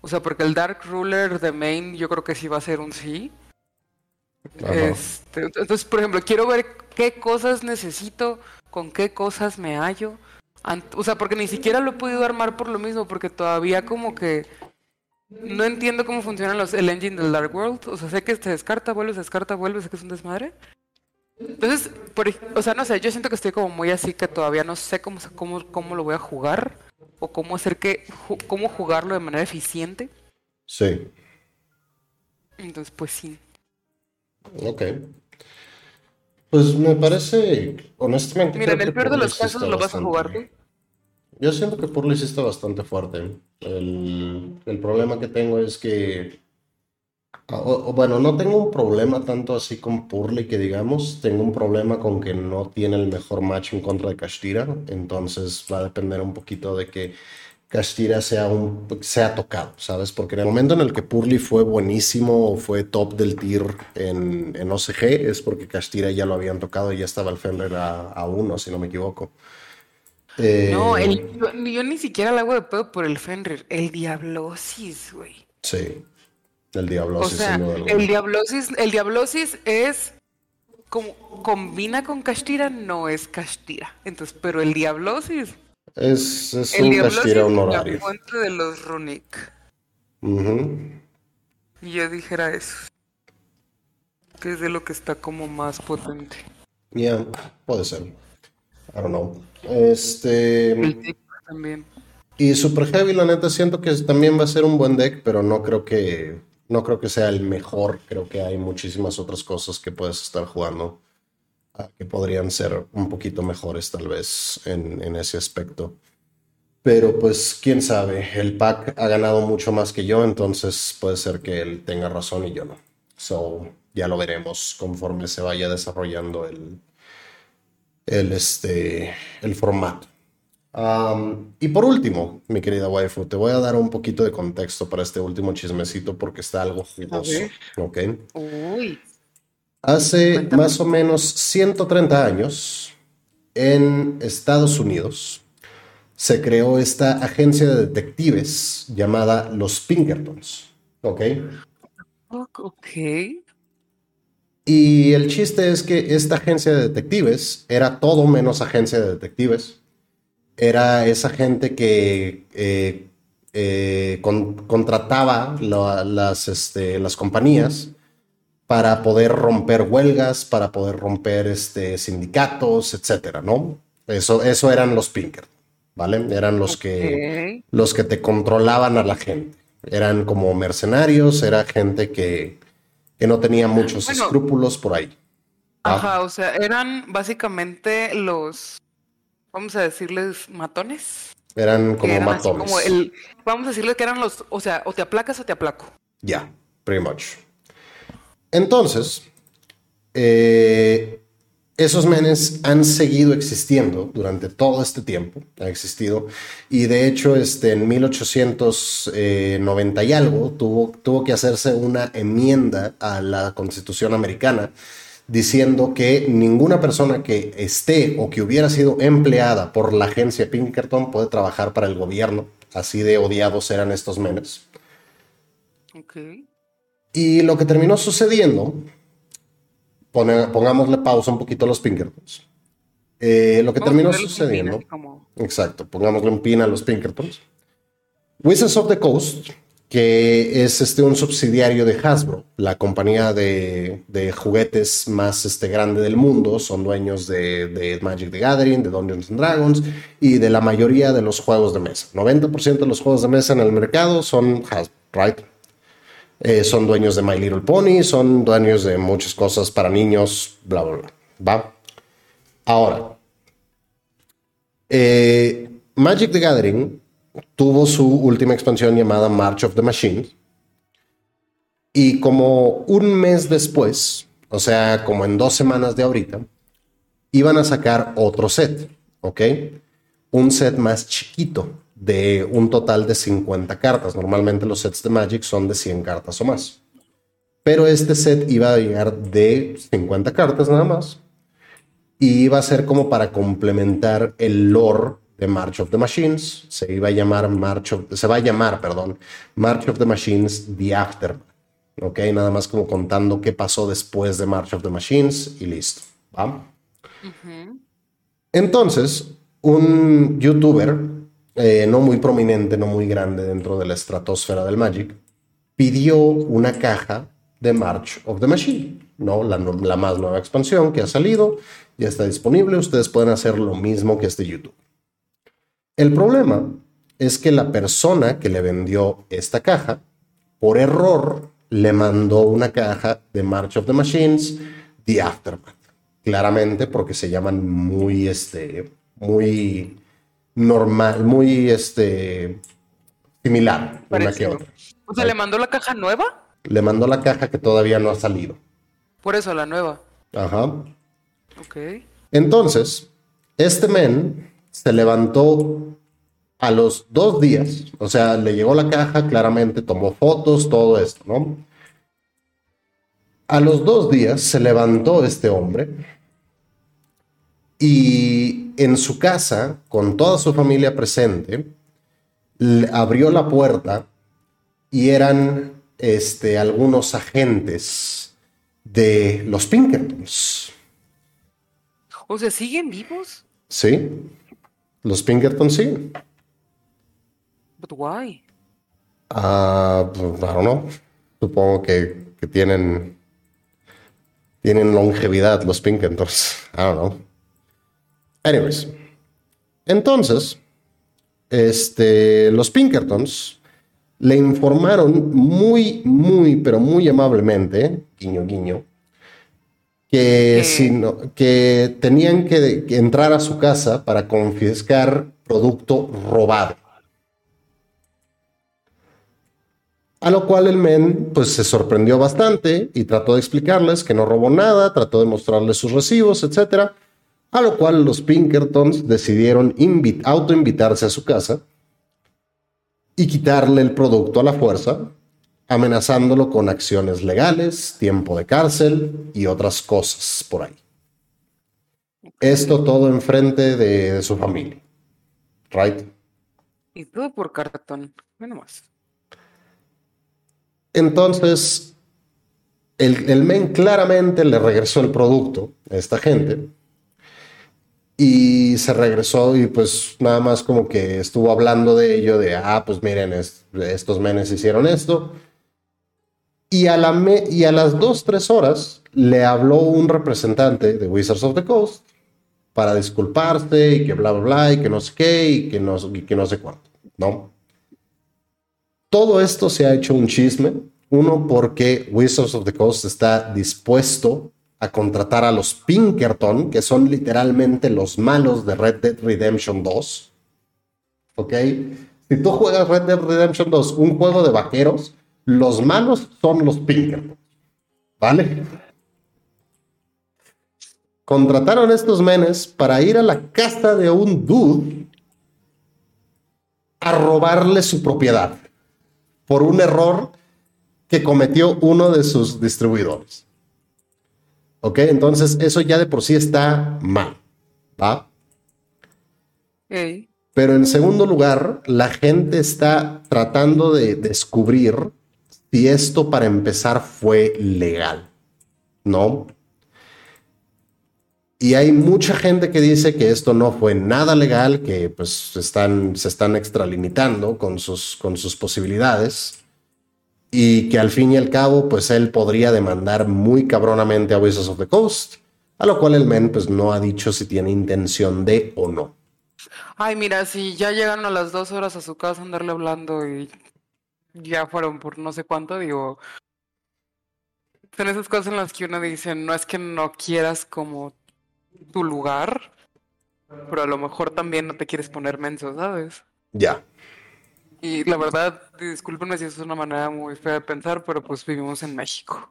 O sea, porque el Dark Ruler de Main yo creo que sí va a ser un sí. Ajá. Este, entonces, por ejemplo, quiero ver qué cosas necesito, con qué cosas me hallo. O sea, porque ni siquiera lo he podido armar por lo mismo, porque todavía como que no entiendo cómo funcionan los, el engine del Dark World. O sea, sé que se descarta, vuelve, se descarta, vuelve, sé que es un desmadre. Entonces, por, o sea, no sé, yo siento que estoy como muy así que todavía no sé cómo, cómo, cómo lo voy a jugar o cómo hacer que, cómo jugarlo de manera eficiente. Sí. Entonces, pues sí. Ok. Pues me parece, honestamente. Mira, en el peor de los casos lo vas a jugar tú. Yo siento que Purley sí está bastante fuerte. El, el problema que tengo es que, o- o bueno, no tengo un problema tanto así con Purley que digamos, tengo un problema con que no tiene el mejor match en contra de Kashtira, entonces va a depender un poquito de que Kashtira sea, un, sea tocado, ¿sabes? Porque en el momento en el que Purley fue buenísimo, fue top del tier en, en OCG, es porque Kashtira ya lo habían tocado y ya estaba el Fenrir a, a uno, si no me equivoco. Eh, No, el, yo, yo ni siquiera le hago de pedo por el Fenrir. El Diablosis, güey. Sí, el diablo, O sí, sea, sin duda alguna. el Diablosis, el Diablosis es como combina con Kashtira, no es Kashtira. Entonces, pero el Diablosis, Es, es el un Diablosis Kashtira es honorario. la fuente de los Runic. Y yo dijera eso. Que es de lo que está como más potente. Ya, puede ser. I don't know. Este. El también. Y Super Heavy, la neta, siento que también va a ser un buen deck, pero no creo que. No creo que sea el mejor. Creo que hay muchísimas otras cosas que puedes estar jugando. ah, Que podrían ser un poquito mejores, tal vez, en, ese aspecto. Pero pues, quién sabe. El pack ha ganado mucho más que yo, entonces puede ser que él tenga razón y yo no. So, ya lo veremos conforme se vaya desarrollando el, el, este, el formato. Y por último, mi querida waifu, te voy a dar un poquito de contexto para este último chismecito porque está algo jugoso. ¿ok? Uy. Hace Cuéntame. más o menos 130 años, en Estados Unidos, se creó esta agencia de detectives llamada los Pinkertons, ¿ok? Ok. Y el chiste es que esta agencia de detectives era todo menos agencia de detectives. Era esa gente que eh, eh, con- contrataba la- las, este, las compañías para poder romper huelgas, para poder romper este, sindicatos, etcétera, ¿no? Eso, eso eran los Pinkerton, ¿vale? Eran los que los que te controlaban a la gente. Eran como mercenarios, era gente que, que no tenía muchos Bueno. escrúpulos por ahí. Ah, Ajá, o sea, eran básicamente los, vamos a decirles, matones. Eran como eran matones. como el, vamos a decirles que eran los, o sea, o te aplacas o te aplaco. Ya, pretty much. Entonces, eh, esos menes han seguido existiendo durante todo este tiempo, ha existido, y de hecho este, en 1890 y algo tuvo, tuvo que hacerse una enmienda a la Constitución americana diciendo que ninguna persona que esté o que hubiera sido empleada por la agencia Pinkerton puede trabajar para el gobierno. Así de odiados eran estos menes. Y lo que terminó sucediendo, pongámosle pausa un poquito a los Pinkertons. Eh, lo que terminó sucediendo, exacto, pongámosle un pin a los Pinkertons. Wizards of the Coast que es este, un subsidiario de Hasbro, la compañía de, juguetes más este, grande del mundo. Son dueños de, Magic the Gathering, de Dungeons and Dragons y de la mayoría de los juegos de mesa. 90% de los juegos de mesa en el mercado son Hasbro, right? Eh, son dueños de My Little Pony, son dueños de muchas cosas para niños, bla, bla, bla. ¿Va? Ahora, eh, Magic the Gathering tuvo su última expansión llamada March of the Machines. Y como un mes después, o sea, como en dos semanas de ahorita, iban a sacar otro set, ¿ok? Un set más chiquito, de un total de 50 cartas. Normalmente los sets de Magic son de 100 cartas o más. Pero este set iba a llegar de 50 cartas nada más. Y iba a ser como para complementar el lore de March of the Machines. Se iba a llamar March of, se va a llamar, perdón, March of the Machines The Aftermath. Ok, nada más como contando qué pasó después de March of the Machines y listo. Entonces, un youtuber, eh, no muy prominente, no muy grande dentro de la estratosfera del Magic, pidió una caja de March of the Machine, ¿no? La, la más nueva expansión que ha salido, ya está disponible. Ustedes pueden hacer lo mismo que este YouTube. El problema es que la persona que le vendió esta caja, por error, le mandó una caja de March of the Machines, The Aftermath. Claramente porque se llaman muy, este, muy normal, muy, este, similar una que otra. O sea, ¿le mandó la caja nueva? Le mandó la caja que todavía no ha salido. Por eso, la nueva. Ajá. Ok. Entonces, este men se levantó a los dos días, o sea, le llegó la caja, claramente tomó fotos, todo esto, ¿no? A los dos días se levantó este hombre y en su casa, con toda su familia presente, abrió la puerta y eran este, algunos agentes de los Pinkertons. O sea, ¿siguen vivos? Sí. Los Pinkerton sí. But why? Ah, I don't know. Supongo que, que, tienen tienen longevidad los Pinkertons. I don't know. Anyways. Entonces, este, los Pinkertons le informaron muy, muy, pero muy amablemente, guiño, guiño, que, que tenían que, entrar a su casa para confiscar producto robado. A lo cual el men pues se sorprendió bastante y trató de explicarles que no robó nada, trató de mostrarles sus recibos, etc. A lo cual los Pinkertons decidieron autoinvitarse a su casa y quitarle el producto a la fuerza amenazándolo con acciones legales, tiempo de cárcel y otras cosas por ahí. Esto todo enfrente de, de su familia. Right? Y todo por cartón, menos más. Entonces, el, el, men claramente le regresó el producto a esta gente y se regresó y pues nada más como que estuvo hablando de ello, de, ah, pues miren, estos menes hicieron esto y a, las 2, 3 horas le habló un representante de Wizards of the Coast para disculparse y que bla, bla, bla, y que no sé qué, y que no, y que no sé cuánto, ¿no? Todo esto se ha hecho un chisme. Uno, porque Wizards of the Coast está dispuesto a contratar a los Pinkerton, que son literalmente los malos de Red Dead Redemption 2. ¿Ok? Si tú juegas Red Dead Redemption 2, un juego de vaqueros, los malos son los Pinkerton. ¿Vale? Contrataron a estos menes para ir a la casa de un dude a robarle su propiedad por un error que cometió uno de sus distribuidores. ¿Ok? Entonces eso ya de por sí está mal. ¿Va? Pero en segundo lugar, la gente está tratando de descubrir si esto para empezar fue legal. ¿No? Y hay mucha gente que dice que esto no fue nada legal, que pues están, se están extralimitando con sus, con sus posibilidades y que al fin y al cabo pues él podría demandar muy cabronamente a Wizards of the Coast, a lo cual el men pues no ha dicho si tiene intención de o no. Ay, mira, si ya llegan a las dos horas a su casa andarle hablando y ya fueron por no sé cuánto, digo, son esas cosas en las que uno dice, no es que no quieras como tu lugar, pero a lo mejor también no te quieres poner menso, ¿sabes? Ya. Y la verdad, discúlpenme si eso es una manera muy fea de pensar, pero pues vivimos en México.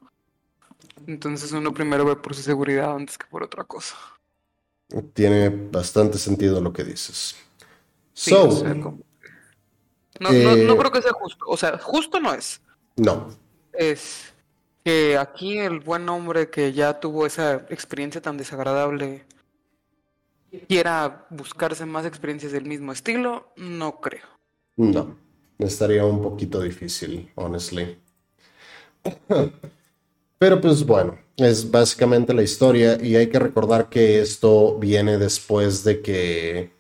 Entonces uno primero ve por su seguridad antes que por otra cosa. Tiene bastante sentido lo que dices. No, no, eh, creo que sea justo. O sea, justo no es. No. Es que aquí el buen hombre que ya tuvo esa experiencia tan desagradable quiera buscarse más experiencias del mismo estilo, no creo. No, estaría un poquito difícil, honestly. Pero pues bueno, es básicamente la historia y hay que recordar que esto viene después de que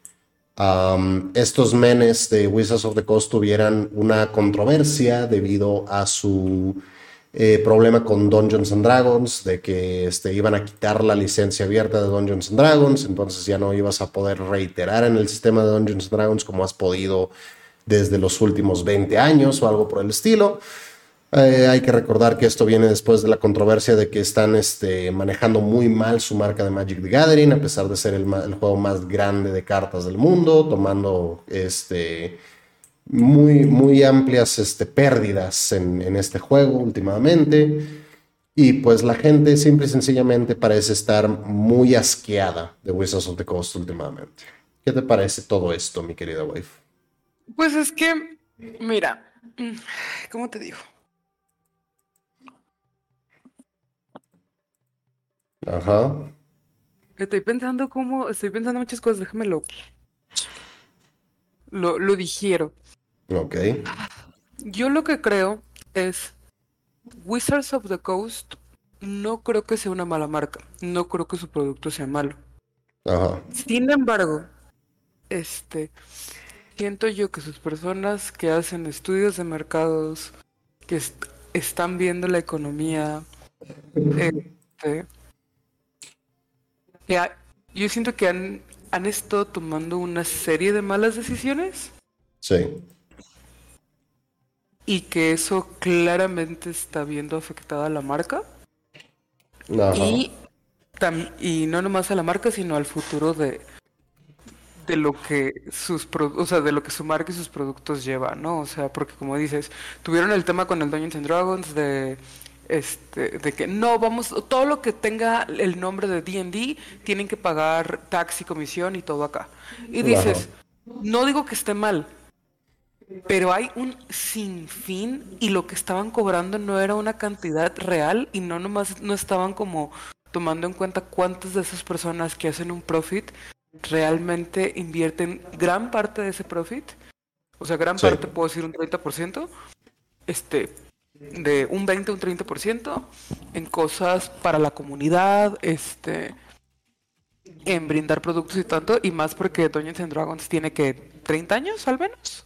estos menes de Wizards of the Coast tuvieran una controversia debido a su eh, problema con Dungeons and Dragons, de que este, iban a quitar la licencia abierta de Dungeons and Dragons, entonces ya no ibas a poder reiterar en el sistema de Dungeons Dragons como has podido desde los últimos 20 años o algo por el estilo. Eh, hay que recordar que esto viene después de la controversia de que están este, manejando muy mal su marca de Magic the Gathering, a pesar de ser el, juego más grande de cartas del mundo, tomando este, muy, muy amplias este, pérdidas en, en, este juego últimamente. Y pues la gente simple y sencillamente parece estar muy asqueada de Wizards of the Coast últimamente. ¿Qué te parece todo esto, mi querida wife? Pues es que, mira, ¿cómo te digo? Ajá. Estoy pensando cómo, estoy pensando muchas cosas, déjamelo. Lo, lo digiero. Ok. Yo lo que creo es Wizards of the Coast no creo que sea una mala marca. No creo que su producto sea malo. Ajá. Sin embargo, este siento yo que sus personas que hacen estudios de mercados, que están viendo la economía, este, yo siento que han, han estado tomando una serie de malas decisiones. Sí y que eso claramente está viendo afectada a la marca. Y, y no nomás a la marca, sino al futuro de, de lo que sus o sea, de lo que su marca y sus productos llevan, ¿no? O sea, porque como dices, tuvieron el tema con el Dungeons and Dragons de este de que no vamos todo lo que tenga el nombre de D&D tienen que pagar tax y comisión y todo acá. Y dices, no digo que esté mal, pero hay un sinfín y lo que estaban cobrando no era una cantidad real y no nomás no estaban como tomando en cuenta cuántas de esas personas que hacen un profit realmente invierten gran parte de ese profit. O sea, gran parte puedo decir un 30%, este de un 20 un 30% en cosas para la comunidad, este en brindar productos y tanto y más porque Dungeons and Dragons tiene que 30 años al menos.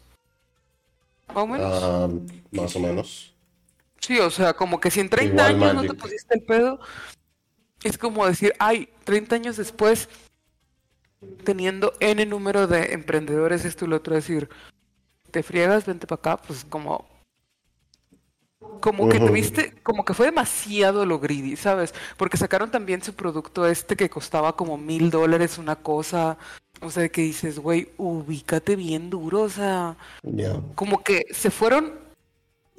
¿Más o menos? Ah, más o menos. Sí, o sea, como que si en 30 años no te pusiste el pedo, es como decir, ay, 30 años después, teniendo N número de emprendedores, esto y lo otro, decir, te friegas, vente para acá, pues como como que tuviste, como que fue demasiado lo greedy, ¿sabes? Porque sacaron también su producto este que costaba como mil dólares una cosa. O sea, que dices, güey, ubícate bien duro, o sea, como que se fueron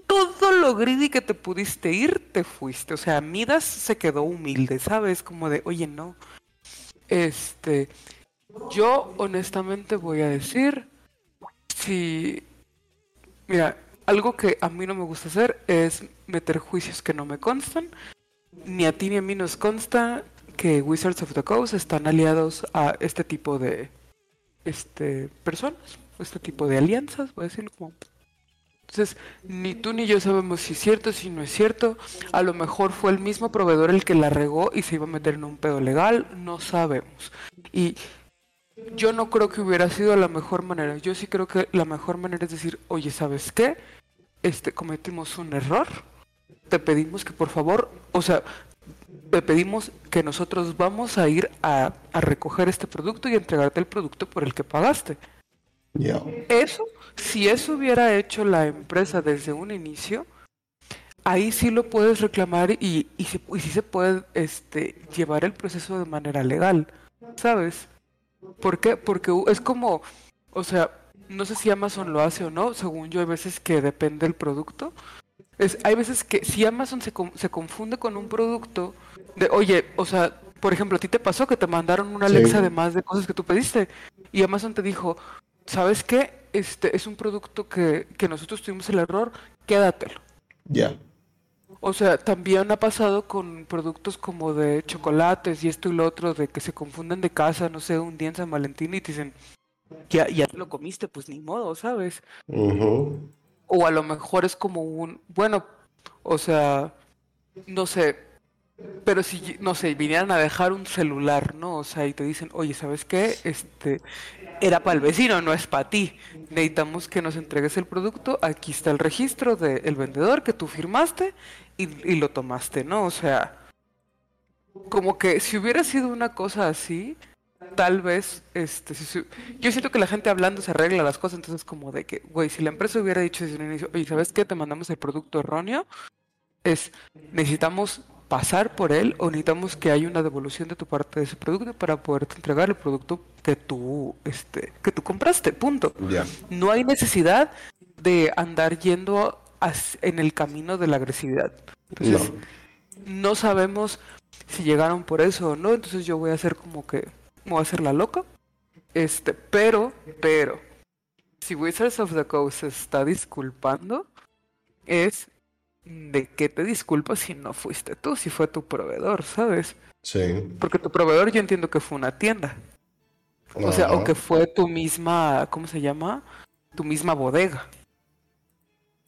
todo lo greedy que te pudiste ir, te fuiste. O sea, Midas se quedó humilde, ¿sabes? Como de, oye, no. Este, yo honestamente voy a decir, si, mira, algo que a mí no me gusta hacer es meter juicios que no me constan. ni a ti ni a mí nos consta que Wizards of the Coast están aliados a este tipo de este personas, este tipo de alianzas, voy a decirlo como entonces, ni tú ni yo sabemos si es cierto, si no es cierto. A lo mejor fue el mismo proveedor el que la regó y se iba a meter en un pedo legal, no sabemos. Y yo no creo que hubiera sido la mejor manera. Yo sí creo que la mejor manera es decir, oye, ¿sabes qué? Este, cometimos un error. Te pedimos que por favor, o sea, te pedimos que nosotros vamos a ir a, a recoger este producto y entregarte el producto por el que pagaste. Eso, si eso hubiera hecho la empresa desde un inicio, ahí sí lo puedes reclamar y, y, si, y sí se puede este, llevar el proceso de manera legal, ¿sabes? ¿Por qué? Porque es como, o sea, no sé si Amazon lo hace o no, según yo hay veces que depende del producto. Es, hay veces que si Amazon se, se confunde con un producto, de, oye, o sea, por ejemplo, a ti te pasó que te mandaron una Alexa de más de cosas que tú pediste y Amazon te dijo, ¿sabes qué? Este es un producto que, que nosotros tuvimos el error, quédatelo. Ya. O sea, también ha pasado con productos como de chocolates y esto y lo otro, de que se confunden de casa, no sé, un día en San Valentín y te dicen, ya, ya te lo comiste, pues ni modo, ¿sabes? O a lo mejor es como un, bueno, o sea, no sé, pero si, no sé, vinieran a dejar un celular, ¿no? O sea, y te dicen, oye, ¿sabes qué? Este, era para el vecino, no es para ti. Necesitamos que nos entregues el producto. Aquí está el registro del vendedor que tú firmaste y, lo tomaste, ¿no? O sea, como que si hubiera sido una cosa así, tal vez, este, yo siento que la gente hablando se arregla las cosas, entonces como de que, güey, si la empresa hubiera dicho desde un inicio, oye, ¿sabes qué? Te mandamos el producto erróneo, es, necesitamos pasar por él o necesitamos que haya una devolución de tu parte de ese producto para poderte entregar el producto que tú, este, que tú compraste, punto. No hay necesidad de andar yendo en el camino de la agresividad. Entonces, no. sabemos si llegaron por eso o no, entonces yo voy a hacer como que, voy a hacer la loca. Este, pero, pero, si Wizards of the Coast se está disculpando, es de qué te disculpas si no fuiste tú, si fue tu proveedor, ¿sabes? Sí. Porque tu proveedor yo entiendo que fue una tienda. O sea, o que fue tu misma, ¿cómo se llama? Tu misma bodega.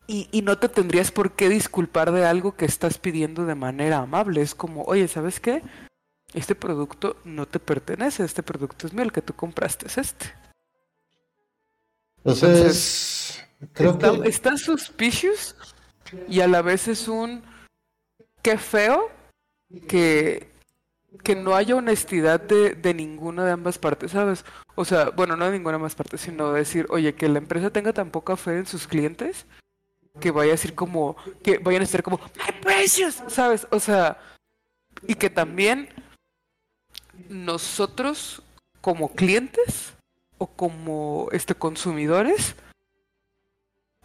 Y, y, no te tendrías por qué disculpar de algo que estás pidiendo de manera amable. Es como, oye, ¿sabes qué? Este producto no te pertenece, este producto es mío, el que tú compraste es este. Entonces, creo está, que... Está suspicious y a la vez es un qué feo que, que no haya honestidad de, de ninguna de ambas partes, ¿sabes? O sea, bueno, no de ninguna de ambas partes, sino decir, oye, que la empresa tenga tan poca fe en sus clientes que vaya a decir como, que vayan a ser como, my precious, ¿sabes? O sea, y que también nosotros como clientes o como este consumidores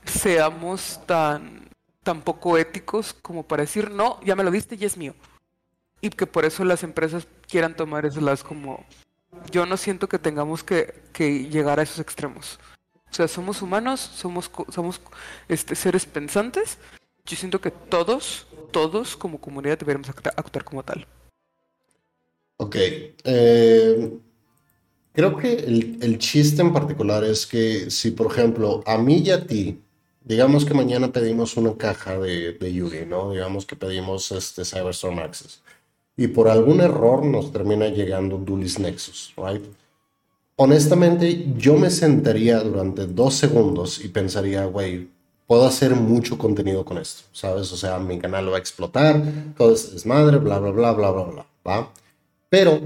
seamos tan tan poco éticos como para decir, no, ya me lo diste y es mío. Y que por eso las empresas quieran tomar esas como... Yo no siento que tengamos que, que llegar a esos extremos. O sea, somos humanos, somos, somos este, seres pensantes. Yo siento que todos, todos como comunidad deberíamos actuar como tal. Ok. Eh, creo que el, el, chiste en particular es que si, por ejemplo, a mí y a ti digamos que mañana pedimos una caja de, de Yugi, ¿no? Digamos que pedimos este Cyberstorm Access. Y por algún error nos termina llegando Dulis Nexus, ¿right? Honestamente, yo me sentaría durante dos segundos y pensaría, güey, puedo hacer mucho contenido con esto, ¿sabes? O sea, mi canal va a explotar, todo es desmadre, bla, bla, bla, bla, bla, bla, ¿va? Pero,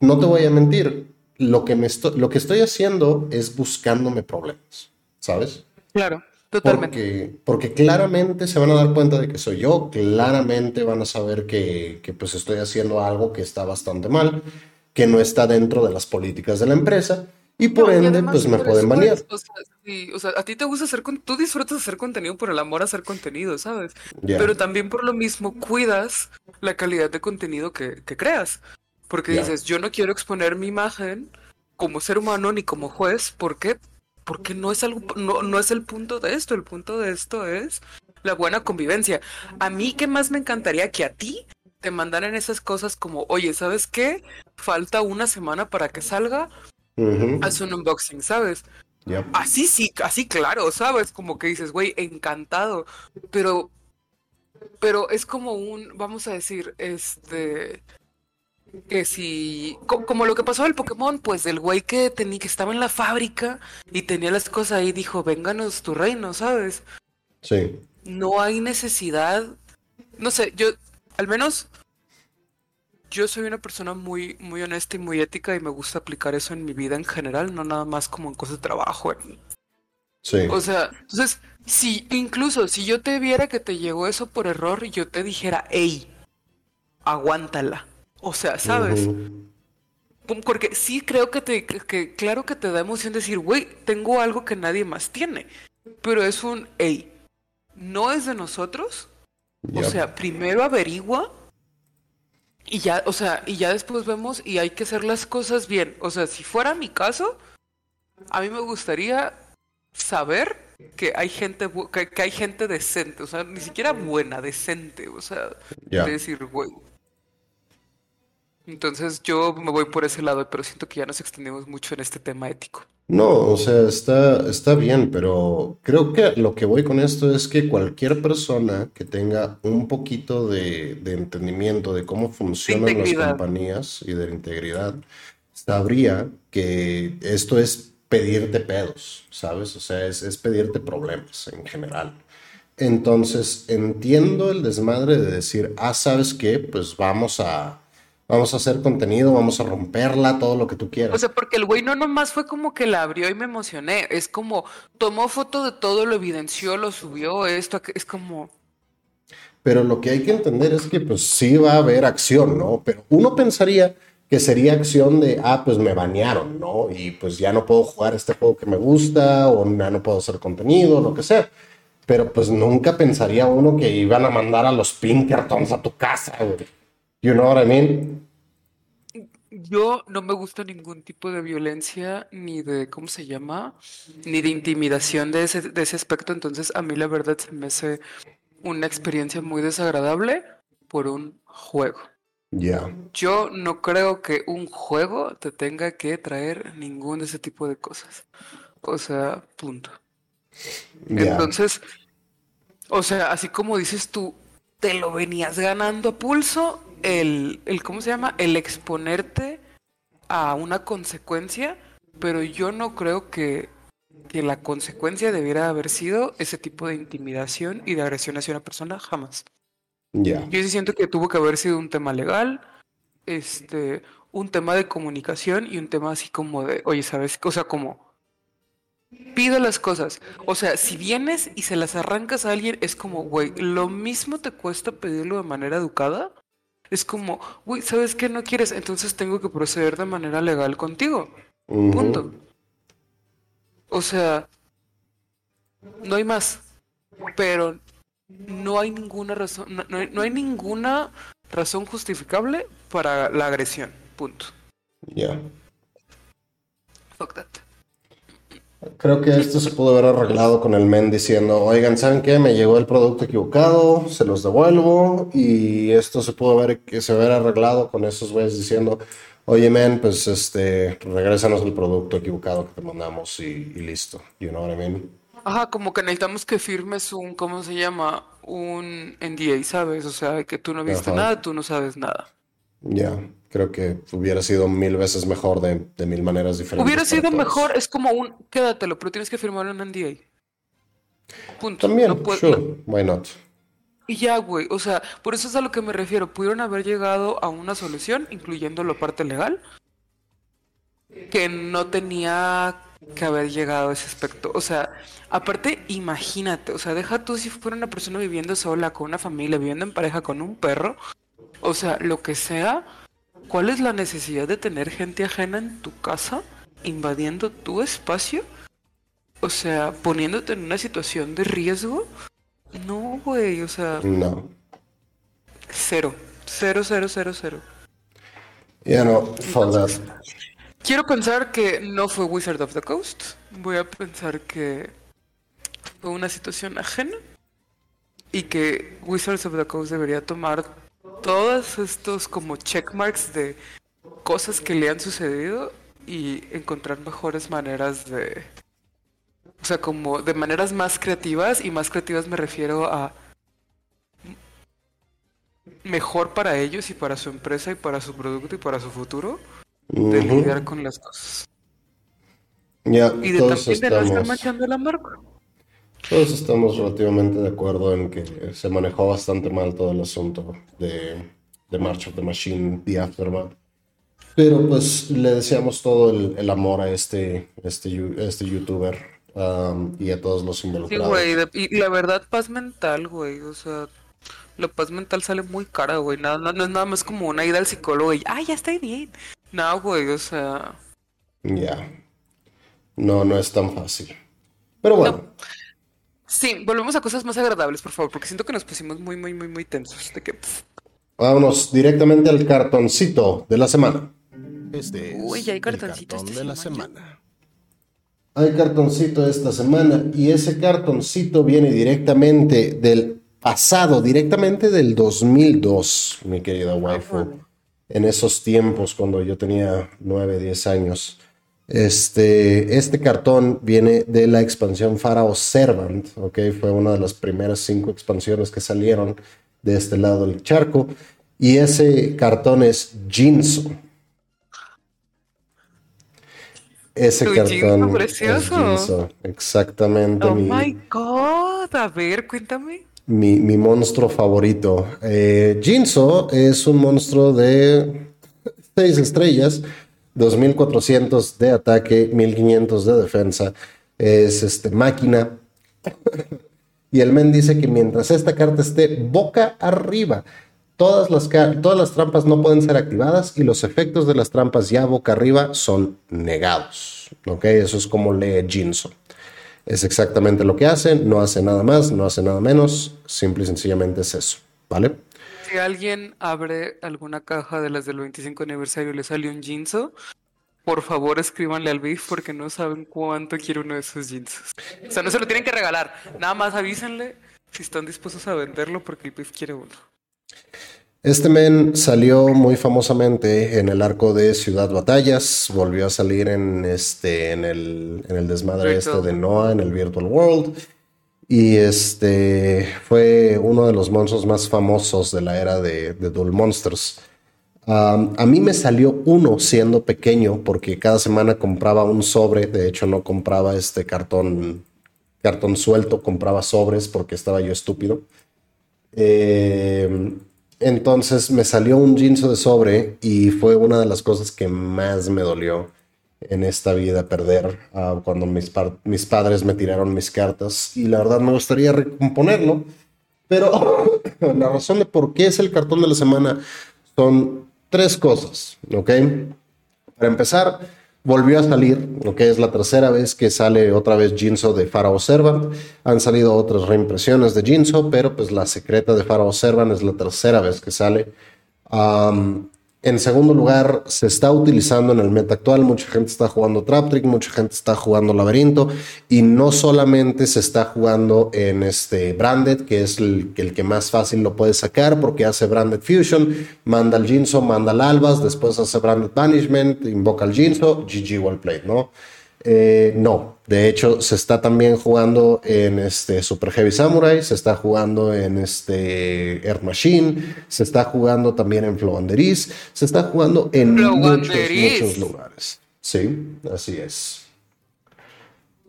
no te voy a mentir, lo que, me lo que estoy haciendo es buscándome problemas, ¿sabes? Claro. Porque, porque claramente se van a dar cuenta de que soy yo, claramente van a saber que, que pues estoy haciendo algo que está bastante mal, que no está dentro de las políticas de la empresa y por ende pues me pueden banear. O sea, a ti te gusta hacer, tú disfrutas hacer contenido por el amor a hacer contenido, ¿sabes? Pero también por lo mismo cuidas la calidad de contenido que, que creas. Porque dices, yo no quiero exponer mi imagen como ser humano ni como juez, ¿por qué? porque no es algo, no, no es el punto de esto, el punto de esto es la buena convivencia. A mí, ¿qué más me encantaría que a ti te mandaran esas cosas como, oye, ¿sabes qué? Falta una semana para que salga, haz un unboxing, ¿sabes? Así sí, así claro, ¿sabes? Como que dices, güey, encantado. Pero, pero es como un, vamos a decir, este, que si, como, lo que pasó del Pokémon, pues del güey que tenía, que estaba en la fábrica y tenía las cosas ahí, dijo, vénganos tu reino, ¿sabes? Sí. No hay necesidad, no sé, yo, al menos, yo soy una persona muy, muy honesta y muy ética y me gusta aplicar eso en mi vida en general, no nada más como en cosas de trabajo. Sí. O sea, entonces, si incluso si yo te viera que te llegó eso por error y yo te dijera, hey, aguántala o sea, ¿sabes? Porque sí creo que te, que, claro que te da emoción decir, güey, tengo algo que nadie más tiene. Pero es un, hey, no es de nosotros. O sea, primero averigua y ya, o sea, y ya después vemos y hay que hacer las cosas bien. O sea, si fuera mi caso, a mí me gustaría saber que hay gente que, hay gente decente, o sea, ni siquiera buena, decente, o sea, de decir, güey, entonces yo me voy por ese lado, pero siento que ya nos extendemos mucho en este tema ético. No, o sea, está, está bien, pero creo que lo que voy con esto es que cualquier persona que tenga un poquito de, entendimiento de cómo funcionan las compañías y de integridad, sabría que esto es pedirte pedos, ¿sabes? O sea, es, es pedirte problemas en general. Entonces, entiendo el desmadre de decir, ah, ¿sabes qué? Pues vamos a vamos a hacer contenido, vamos a romperla, todo lo que tú quieras. O sea, porque el güey no nomás fue como que la abrió y me emocioné, es como tomó foto de todo, lo evidenció, lo subió, esto, es como... Pero lo que hay que entender es que pues sí va a haber acción, ¿no? Pero uno pensaría que sería acción de, ah, pues me banearon, ¿no? Y pues ya no puedo jugar este juego que me gusta o ya no puedo hacer contenido, lo que sea. Pero pues nunca pensaría uno que iban a mandar a los Pinkertons a tu casa, güey. You know what I mean? Yo no me gusta ningún tipo de violencia, ni de, ¿cómo se llama? Ni de intimidación de ese, de ese aspecto. Entonces, a mí la verdad se me hace una experiencia muy desagradable por un juego. Yo no creo que un juego te tenga que traer ningún de ese tipo de cosas. O sea, punto. Entonces, o sea, así como dices tú, te lo venías ganando a pulso, el, el, ¿cómo se llama? El exponerte a una consecuencia, pero yo no creo que, que la consecuencia debiera haber sido ese tipo de intimidación y de agresión hacia una persona, jamás. Ya. Yo sí siento que tuvo que haber sido un tema legal, este, un tema de comunicación y un tema así como de, oye, ¿sabes? O sea, como pido las cosas. O sea, si vienes y se las arrancas a alguien, es como, güey, lo mismo te cuesta pedirlo de manera educada es como, uy, ¿sabes qué no quieres? Entonces tengo que proceder de manera legal contigo. Punto. O sea, no hay más. Pero no hay ninguna razón, no, hay, no hay, ninguna razón justificable para la agresión. Punto. Ya. Fuck that. Creo que esto se pudo haber arreglado con el men diciendo, oigan, ¿saben qué? Me llegó el producto equivocado, se los devuelvo. Y esto se pudo haber, que se haber arreglado con esos güeyes diciendo, oye, men, pues este, regrésanos el producto equivocado que te mandamos y, listo. You know what I mean? Ajá, como que necesitamos que firmes un, ¿cómo se llama? Un NDA, ¿sabes? O sea, que tú no viste nada, tú no sabes nada. Ya creo que hubiera sido mil veces mejor de, mil maneras diferentes. Hubiera sido mejor, es como un quédatelo, pero tienes que firmar un NDA. Punto. También, no sure, why not? Y ya, güey, o sea, por eso es a lo que me refiero. Pudieron haber llegado a una solución, incluyendo la parte legal, que no tenía que haber llegado a ese aspecto. O sea, aparte, imagínate, o sea, deja tú si fuera una persona viviendo sola, con una familia, viviendo en pareja, con un perro, o sea, lo que sea ¿Cuál es la necesidad de tener gente ajena en tu casa invadiendo tu espacio? O sea, poniéndote en una situación de riesgo. No, güey, o sea. No. Cero. Cero, cero, cero, cero. Ya no, Quiero pensar que no fue Wizard of the Coast. Voy a pensar que fue una situación ajena. y que Wizards of the Coast debería tomar todos estos como checkmarks de cosas que le han sucedido y encontrar mejores maneras de... O sea, como de maneras más creativas y más creativas me refiero a mejor para ellos y para su empresa y para su producto y para su futuro de lidiar con las cosas. Ya, y de todos también de no estar manchando la marca. Todos estamos relativamente de acuerdo en que se manejó bastante mal todo el asunto de, de March of the Machine, The Aftermath. Pero pues le deseamos todo el, el amor a este, este, este youtuber um, y a todos los Sí, involucrados. güey, de- y la verdad, paz mental, güey, o sea, la paz mental sale muy cara, güey, nada, no, no es nada más como una ida al psicólogo y, ah, ya estoy bien. No, güey, o sea, Ya. No, no es tan fácil. Pero bueno, sí, volvemos a cosas más agradables, por favor, porque siento que nos pusimos muy, muy, muy, muy tensos, de que, vámonos directamente al cartoncito de la semana. Este es Uy, ya hay el cartoncito cartón esta de la semana. semana. Hay cartoncito esta semana y ese cartoncito viene directamente del pasado, directamente del 2002, mi querida waifu. En esos tiempos, cuando yo tenía 9, 10 años. Este, este cartón viene de la expansión Pharaoh Servant, ¿ok? Fue una de las primeras cinco expansiones que salieron de este lado del charco. Y ese cartón es Jinzo. Ese cartón Jinzo es precioso. Jinzo, exactamente oh mi, my god, a ver, cuéntame. mi, mi monstruo favorito. Eh, Jinzo es un monstruo de 6 estrellas, 2400 de ataque, 1500 de defensa. Es este máquina. y el men dice que mientras esta carta esté boca arriba, todas las, todas las trampas no pueden ser activadas y los efectos de las trampas ya boca arriba son negados. ¿Ok? Eso es como lee Jinzo. Es exactamente lo que hace, no hace nada más, no hace nada menos, simple y sencillamente es eso, ¿vale? Si alguien abre alguna caja de las del 25 aniversario y le sale un Jinzo, por favor escríbanle al Beef porque no saben cuánto quiere uno de esos Jinzos. O sea, no se lo tienen que regalar, nada más avísenle si están dispuestos a venderlo porque el Beef quiere uno. Este men salió muy famosamente en el arco de Ciudad Batallas, volvió a salir en, este, en, el, en el desmadre este de Noah, en el Virtual World, y este fue uno de los monstruos más famosos de la era de, de Monsters. A mí me salió uno siendo pequeño porque cada semana compraba un sobre, de hecho no compraba este cartón, cartón suelto, compraba sobres porque estaba yo estúpido. Eh, entonces me salió un Jinzo de sobre y fue una de las cosas que más me dolió en esta vida perder ah, cuando mis, mis padres me tiraron mis cartas y la verdad me gustaría recomponerlo, pero la razón de por qué es el cartón de la semana son tres cosas, ¿ok? Para empezar, volvió a salir, que es la tercera vez que sale otra vez Jinzo de Pharaoh Servant. Han salido otras reimpresiones de Jinzo, pero pues la secreta de Pharaoh Servant es la tercera vez que sale. Am, en segundo lugar, se está utilizando en el meta actual. Mucha gente está jugando Trap Trick, mucha gente está jugando Laberinto. Y no solamente se está jugando en este Branded, que es el, que más fácil lo puede sacar porque hace Branded Fusion, manda al Jinzo, manda al Albas, después hace Branded Banishment, invoca al Jinzo, GG well played, ¿no? Eh, no, de hecho se está también jugando en este Super Heavy Samurai, se está jugando en este Earth Machine, se está jugando también en Flowanderis, se está jugando en muchos, muchos lugares. Sí, así es.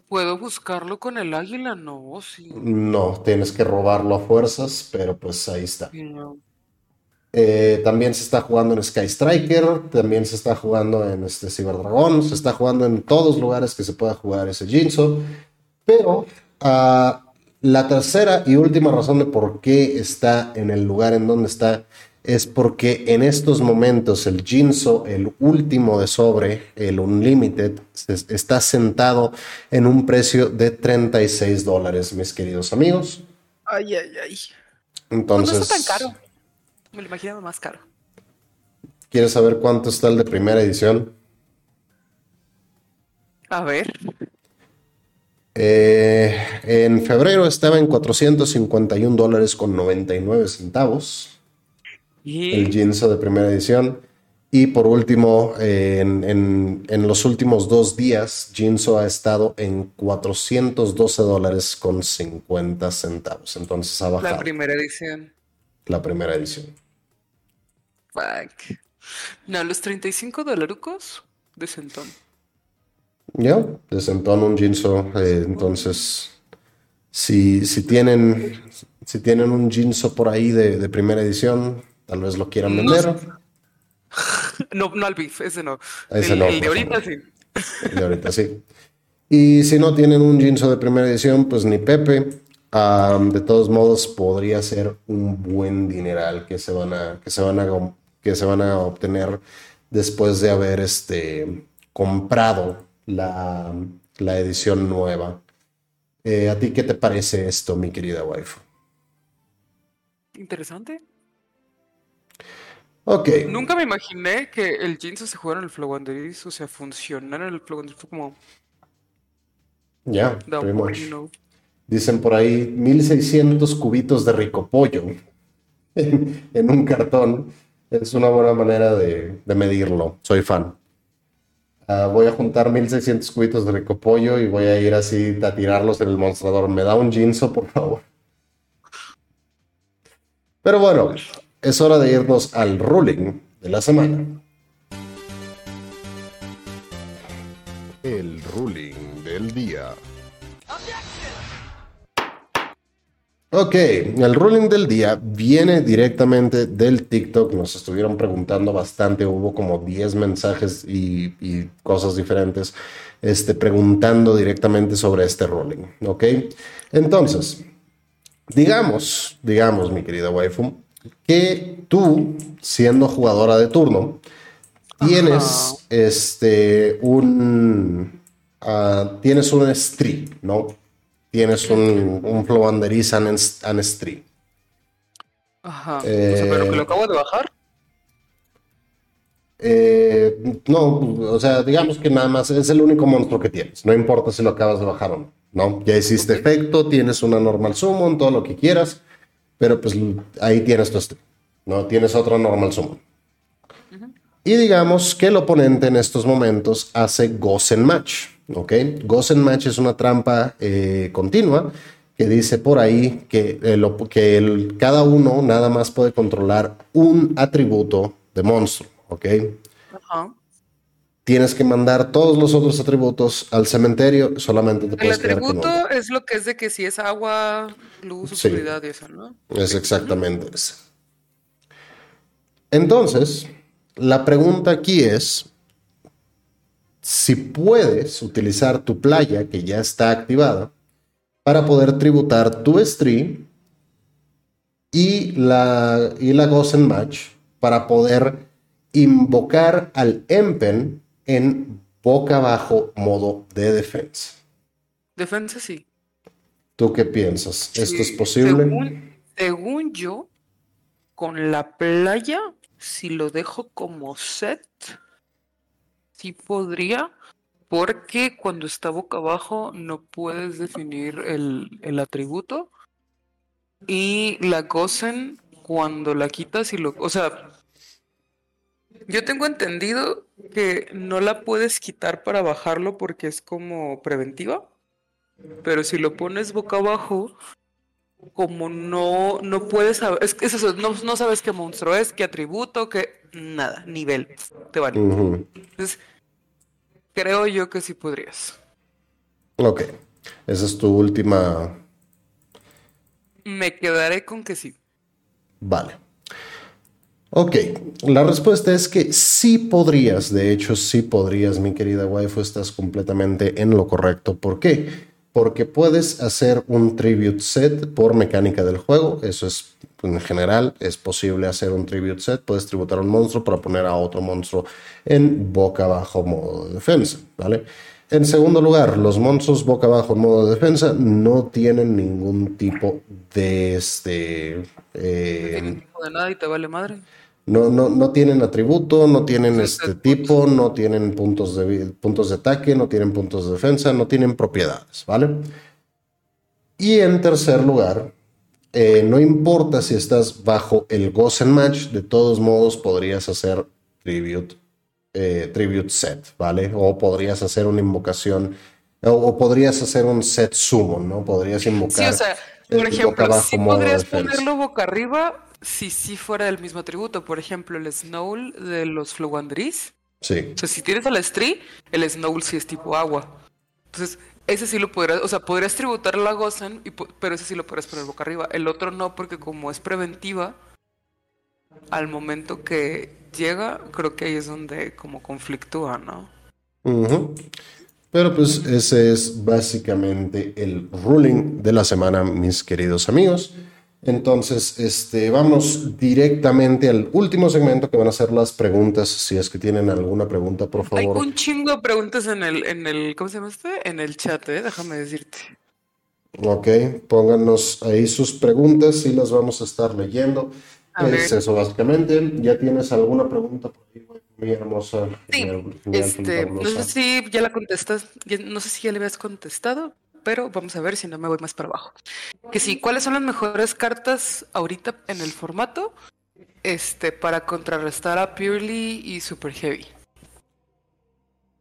¿Puedo buscarlo con el águila? No, sí. No, tienes que robarlo a fuerzas, pero pues ahí está. No. Eh, también se está jugando en Sky Striker, también se está jugando en este Cyber Dragon, se está jugando en todos lugares que se pueda jugar ese Jinzo. Pero ah, la tercera y última razón de por qué está en el lugar en donde está es porque en estos momentos el Jinzo, el último de sobre, el Unlimited, está sentado en un precio de 36 dólares, mis queridos amigos. Ay, ay, ay. Pues no Entonces, está tan caro. Me lo imaginaba más caro. ¿quieres saber cuánto está el de primera edición? A ver. Eh, en febrero estaba en 451 dólares con 99 centavos. El Jinso de primera edición. Y por último, en, los últimos dos días, Jinso ha estado en 412 dólares con 50 centavos. Entonces ha bajado. La primera edición. La primera edición. Fuck. No, los 35 dolarucos de Centón. Ya, de Centón un Jinso. Eh, entonces, si, si, tienen, si tienen un Jinso por ahí de, primera edición, tal vez lo quieran vender. No, no al beef, ese no. el, de ahorita sí. El de ahorita sí. Y si no tienen un Jinso de primera edición, pues ni Pepe. de todos modos, podría ser un buen dineral que se van a, que se van a, que se van a obtener después de haber este, comprado la, la edición nueva. Eh, ¿A ti qué te parece esto, mi querida waifu? Interesante. Ok. Nunca me imaginé que el Jinso se jugara en el Flowanderis, o sea, funcionara en el Flowanderis. Fue como. Ya, Dicen por ahí 1600 cubitos de rico pollo en, un cartón. Es una buena manera de, medirlo. Soy fan. Ah, voy a juntar 1600 cubitos de rico pollo y voy a ir así a tirarlos en el mostrador. ¿Me da un Jinso, por favor? Pero bueno, es hora de irnos al ruling de la semana. El ruling del día. Ok, el ruling del día viene directamente del TikTok. Nos estuvieron preguntando bastante, hubo como 10 mensajes y, cosas diferentes este, preguntando directamente sobre este ruling. Ok, entonces, digamos, digamos, mi querida waifu, que tú, siendo jugadora de turno, tienes este un uh, tienes un stream, ¿no? Tienes un, un flow and, stream. Ajá. Eh, ¿Pero que lo acabo de bajar? Eh, no, o sea, digamos que nada más es el único monstruo que tienes. No importa si lo acabas de bajar o no. ¿no? Ya hiciste efecto, tienes una normal summon, todo lo que quieras. Pero pues ahí tienes tu stream, ¿no? Tienes otro normal summon. Y digamos que el oponente en estos momentos hace Gozen Match, ¿ok? Gozen Match es una trampa eh, continua que dice por ahí que, que el, cada uno nada más puede controlar un atributo de monstruo, ¿ok? tienes que mandar todos los otros atributos al cementerio, solamente te puedes El atributo es lo que es de que si es agua, luz, oscuridad y eso, ¿no? Es exactamente eso. Entonces, la pregunta aquí es si puedes utilizar tu playa que ya está activada para poder tributar tu stream y la, y la Match para poder invocar al Empen en boca abajo modo de defensa. Defensa sí. ¿Tú qué piensas? ¿Esto es posible? Según, yo, con la playa, si lo dejo como set, sí podría, porque cuando está boca abajo no puedes definir el, el atributo. Y la Gozen, cuando la quitas y lo. O sea, yo tengo entendido que no la puedes quitar para bajarlo porque es como preventiva. Pero si lo pones boca abajo, como no, no puedes saber, es, es eso, no, sabes qué monstruo es, qué atributo, qué nada, nivel, te vale. Entonces, creo yo que sí podrías. Ok, esa es tu última. Me quedaré con que sí. Vale. Ok, la respuesta es que sí podrías, de hecho sí podrías, mi querida waifu, estás completamente en lo correcto. ¿Por qué? Porque puedes hacer un tribute set por mecánica del juego, eso es en general, es posible hacer un tribute set, puedes tributar a un monstruo para poner a otro monstruo en boca abajo modo de defensa, ¿vale? En segundo lugar, los monstruos boca abajo en modo de defensa no tienen ningún tipo de este... Eh, tipo de nada y te vale madre. No, no, no tienen atributo, no tienen este tipo, no tienen puntos de, puntos de ataque, no tienen puntos de defensa, no tienen propiedades, ¿vale? Y en tercer lugar, eh, no importa si estás bajo el Gozen Match, de todos modos podrías hacer Tribute, eh, tribute Set, ¿vale? O podrías hacer una invocación, o, podrías hacer un Set Summon, ¿no? Podrías invocar. Sí, o sea, por ejemplo, si podrías ponerlo boca arriba si sí fuera del mismo atributo. Por ejemplo, el Snowl de los Flowandris. Sí. O sea, si tienes al Stree, el Snowl sí es tipo agua. Entonces, ese sí lo podrías, o sea, podrías tributar la Gozan, pero ese sí lo podrías poner boca arriba. El otro no, porque como es preventiva, al momento que llega, creo que ahí es donde como conflictúa, ¿no? Pero pues ese es básicamente el ruling de la semana, mis queridos amigos. Entonces, este, vamos directamente al último segmento que van a ser las preguntas. Si es que tienen alguna pregunta, por favor. Hay un chingo de preguntas en el, en el, ¿cómo se llama este? En el chat, ¿eh? déjame decirte. Ok, pónganos ahí sus preguntas y las vamos a estar leyendo. es eso, básicamente. ¿Ya tienes alguna pregunta por ahí, muy hermosa? Sí, este, no sé si ya la contestas, no sé si ya le habías contestado, pero vamos a ver si no me voy más para abajo. Que sí, ¿cuáles son las mejores cartas ahorita en el formato este, para contrarrestar a Purely y Super Heavy?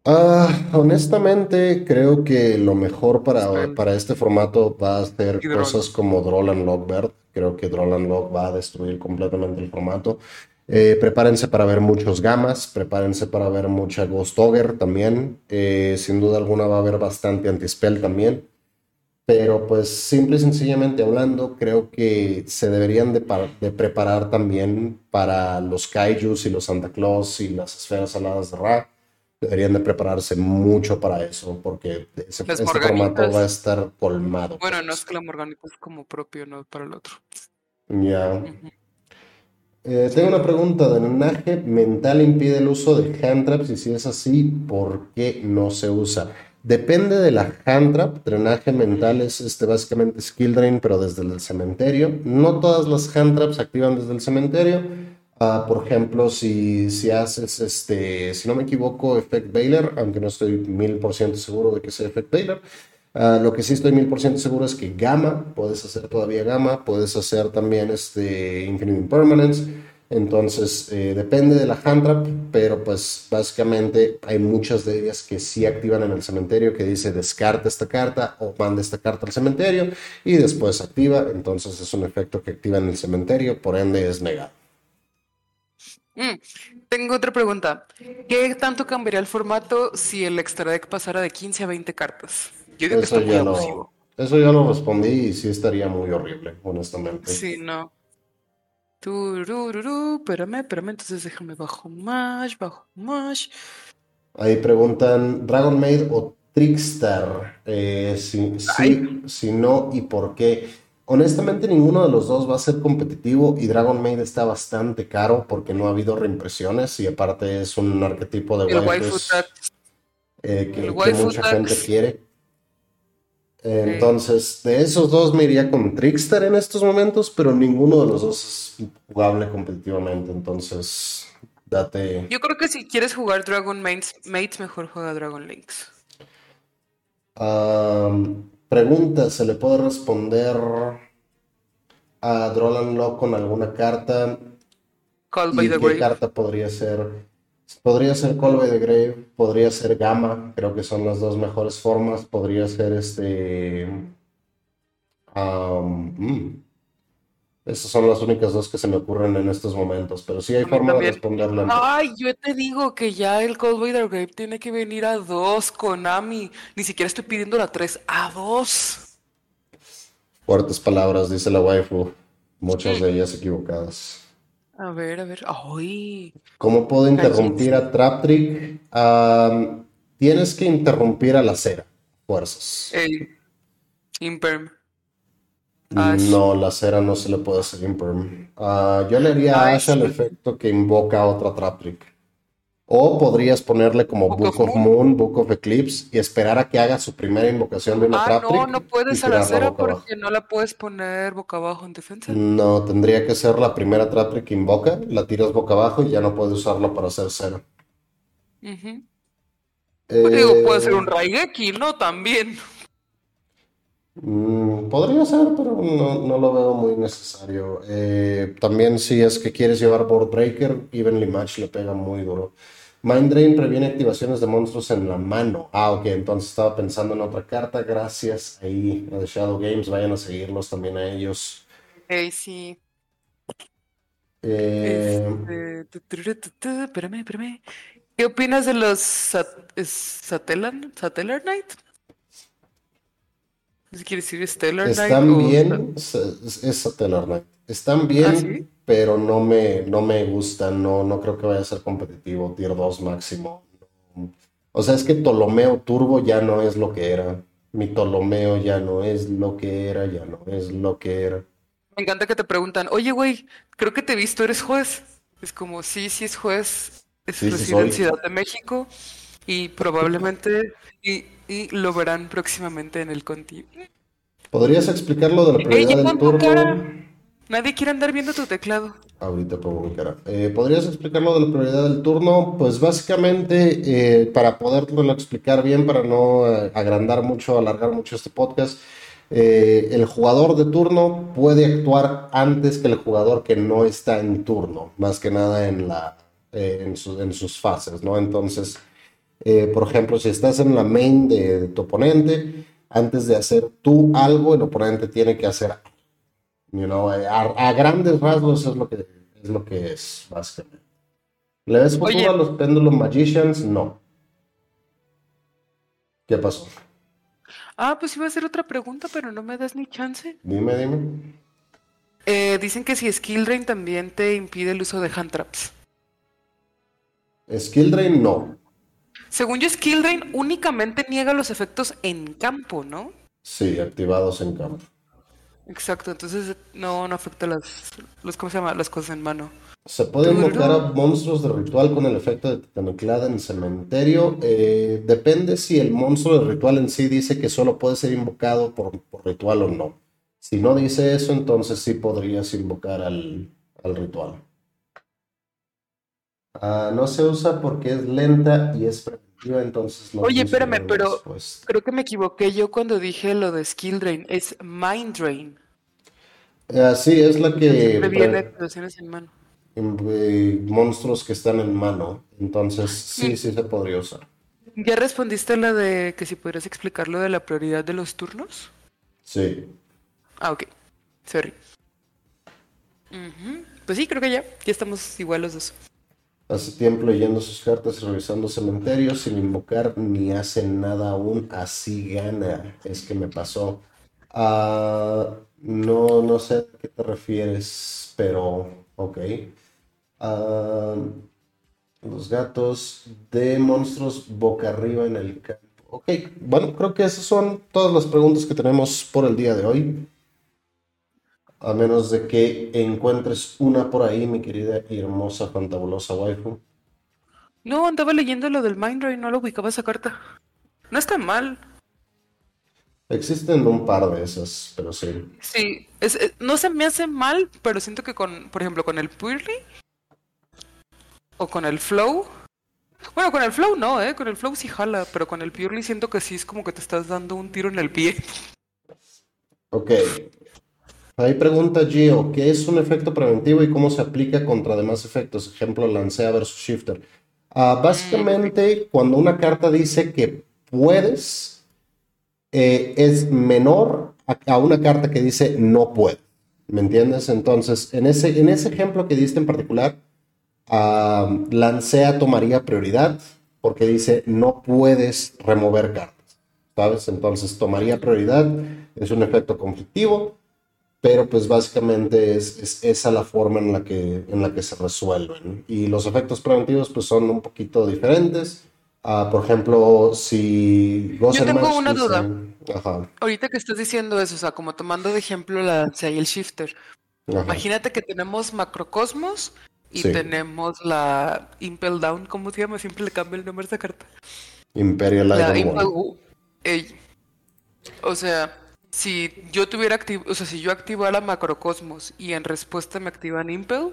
Ah, honestamente, creo que lo mejor para, para este formato va a ser cosas como Droll and Lockbird. Creo que Droll and Lock va a destruir completamente el formato. Eh, prepárense para ver muchos gamas, prepárense para ver mucha Ghost Ogre también. Eh, sin duda alguna va a haber bastante anti-spell también. Pero pues simple y sencillamente hablando, creo que se deberían de, preparar también para los kaijus y los Santa Claus y las esferas aladas de Ra. Deberían de prepararse mucho para eso, porque ese, formato va a estar colmado. Bueno, no es que la Morganita es como propio, no para el otro. Ya. Eh, tengo una pregunta. ¿De drenaje mental impide el uso de hand traps? Y si es así, ¿por qué no se usa? Depende de la hand trap. Drenaje mental es este, básicamente skill drain, pero desde el cementerio. No todas las hand traps se activan desde el cementerio. Ah, por ejemplo, si, si haces, este, si no me equivoco, Effect Baylor, aunque no estoy mil por ciento seguro de que sea Effect Baylor. Ah, lo que sí estoy mil por ciento seguro es que Gamma, puedes hacer todavía Gamma, puedes hacer también este Infinite Impermanence. Entonces, eh, depende de la hand trap, pero pues básicamente hay muchas de ellas que sí activan en el cementerio, que dice descarta esta carta o manda esta carta al cementerio y después activa. Entonces es un efecto que activa en el cementerio, por ende es negado. Mm, tengo otra pregunta. ¿Qué tanto cambiaría el formato si el extra deck pasara de 15 a 20 cartas? Yo digo eso que está muy ya eso ya lo respondí y sí estaría muy horrible, honestamente. Sí, no. Turururu, espérame, espérame, entonces déjame bajo más, bajo más. Ahí preguntan, ¿Dragon Maid o Trickstar? Eh, si, si no y por qué. Honestamente, ninguno de los dos va a ser competitivo y Dragon Maid está bastante caro porque no ha habido reimpresiones y aparte es un arquetipo de waifus eh, que, mucha gente quiere. Entonces, de esos dos me iría con Trickster en estos momentos, pero ninguno de los dos es jugable competitivamente. Entonces, date. Yo creo que si quieres jugar Dragon Mates, mejor juega Dragon Links. pregunta: ¿se le puede responder a Drolan Lock con alguna carta? ¿Y qué carta podría ser? Podría ser Colby de Grave, podría ser Gamma, creo que son las dos mejores formas. Podría ser este. Um, Esas son las únicas dos que se me ocurren en estos momentos, pero sí hay forma de responderla. Ay, yo te digo que ya el Cold the Grave tiene que venir a dos, Konami. Ni siquiera estoy pidiendo la tres, a dos. Fuertes palabras, dice la waifu. Muchas de ellas equivocadas. A ver, a ver. ¡Ay! ¿Cómo puedo interrumpir a Traptrick? tienes que interrumpir a la cera. Fuerzas. El Imperm. No, la cera no se le puede hacer Imperm. Ah, yo le haría a Ash el efecto que invoca a otra Traptrick. O podrías ponerle como Book Book, of of Moon, Book of Eclipse y esperar a que haga su primera invocación de una Ah, Trap no, no puedes a la cera porque no la puedes poner boca abajo en defensa. No, tendría que ser la primera Trap Trick que invoca, la tiras boca abajo y ya no puedes usarla para hacer cero. Ujú. Pues digo, puede ser un Eh, Raigeki, ¿no? También. Mm, podría ser, pero no, no lo veo muy necesario. Eh, también si es que quieres llevar Board Breaker, Evenly Match le pega muy duro. Mind Drain previene activaciones de monstruos en la mano. Ah, ok, entonces estaba pensando en otra carta. Gracias ahí a The Shadow Games, vayan a seguirlos también a ellos. Ey, sí. Eh, Este, espérame, espérame. ¿Qué opinas de los sat Satellan, Satellar Knight? Si quiere decir Stellar Knight están o bien, es, es Satellar Knight. Están ¿Ah, bien, sí? pero no me, no me gustan. No, no creo que vaya a ser competitivo. Tier 2 máximo. O sea, es que Ptolomeo Turbo ya no es lo que era. Mi Ptolomeo ya no es lo que era, ya no es lo que era. Me encanta que te preguntan, oye, güey, creo que te he visto, ¿eres juez? Es como, sí, sí es juez, es Sí, sí reside en soy. Ciudad de México y probablemente, y, y lo verán próximamente en el Conti. ¿Podrías explicar lo de la prioridad del turno? cara. Nadie quiere andar viendo tu teclado. Ahorita pongo mi cara. Eh, ¿podrías explicar lo de la prioridad del turno? Pues básicamente, eh, para poderlo explicar bien, para no eh, agrandar mucho, alargar mucho este podcast, eh, el jugador de turno puede actuar antes que el jugador que no está en turno, más que nada en la, eh, en su- en sus fases, ¿no? Entonces, eh, por ejemplo, si estás en la main de, de tu oponente, antes de hacer tú algo, el oponente tiene que hacer You know, a, a grandes rasgos es lo que es lo que es, básicamente. ¿Le ves futuro Oye. a los Pendulum Magicians? No. ¿Qué pasó? Ah, pues iba a hacer otra pregunta, pero no me das ni chance. Dime, dime. Eh, dicen que si Skill Drain también te impide el uso de hand traps. Skill Drain, no. Según yo, Skill Drain únicamente niega los efectos en campo, ¿no? Sí, activados en campo. Exacto, entonces no, no afecta las, los, ¿cómo se llama? Las cosas en mano. ¿Se puede invocar a monstruos de ritual con el efecto de titanuclada en cementerio? Eh, depende si el monstruo de ritual en sí dice que solo puede ser invocado por, por ritual o no. Si no dice eso, entonces sí podrías invocar al, al ritual. Ah, no se usa porque es lenta y es entonces Oye, espérame, pero- respuesta. Creo que me equivoqué yo cuando dije lo de Skill Drain. Es Mind Drain. Ah, sí, es la que Siempre viene pre- activaciones en mano. eh, monstruos que están en mano, entonces sí, sí se podría usar. ¿Ya respondiste a la de que si podrías explicar lo de la prioridad de los turnos? Sí. Ah, ok. Sorry. Ujú. Pues sí, creo que ya. Ya estamos igual los dos. Hace tiempo leyendo sus cartas y revisando cementerios sin invocar ni hace nada aún, así gana. Es que me pasó. Ah, no, no sé a qué te refieres, pero ok. Ah, los gatos de monstruos boca arriba en el campo. Ok, bueno, creo que esas son todas las preguntas que tenemos por el día de hoy. A menos de que encuentres una por ahí, mi querida y hermosa, fantabulosa waifu. No, andaba leyendo lo del Mind Drain, no lo ubicaba esa carta. No está mal. Existen un par de esas, pero sí. Sí, es, es- no se me hace mal, pero siento que con, por ejemplo, con el Purely o con el Flow. Bueno, con el Flow no, ¿eh? Con el Flow sí jala, pero con el Purely siento que sí es como que te estás dando un tiro en el pie. Ok. Ahí pregunta Gio, ¿qué es un efecto preventivo y cómo se aplica contra demás efectos? Ejemplo, Lancea versus Shifter. Ah, básicamente, cuando una carta dice que puedes, eh, es menor a, a una carta que dice no puede. ¿Me entiendes? Entonces, en ese, en ese ejemplo que diste en particular, ah, Lancea tomaría prioridad porque dice no puedes remover cartas. ¿Sabes? Entonces tomaría prioridad, es un efecto conflictivo, pero pues básicamente es, es esa la forma en la que, en la que se resuelven. Y los efectos preventivos pues son un poquito diferentes. Ah, por ejemplo, si Gozer tengo una duda. Ajá, Ahorita que estás diciendo eso, o sea, como tomando de ejemplo la y el Shifter. ajá. Imagínate que tenemos macrocosmos Y tenemos la Impel Down, ¿cómo se llama? Siempre le cambio el nombre a esa carta. Imperial Iron O sea, si yo tuviera activo, o sea, si yo activara Macrocosmos y en respuesta me activan Impel.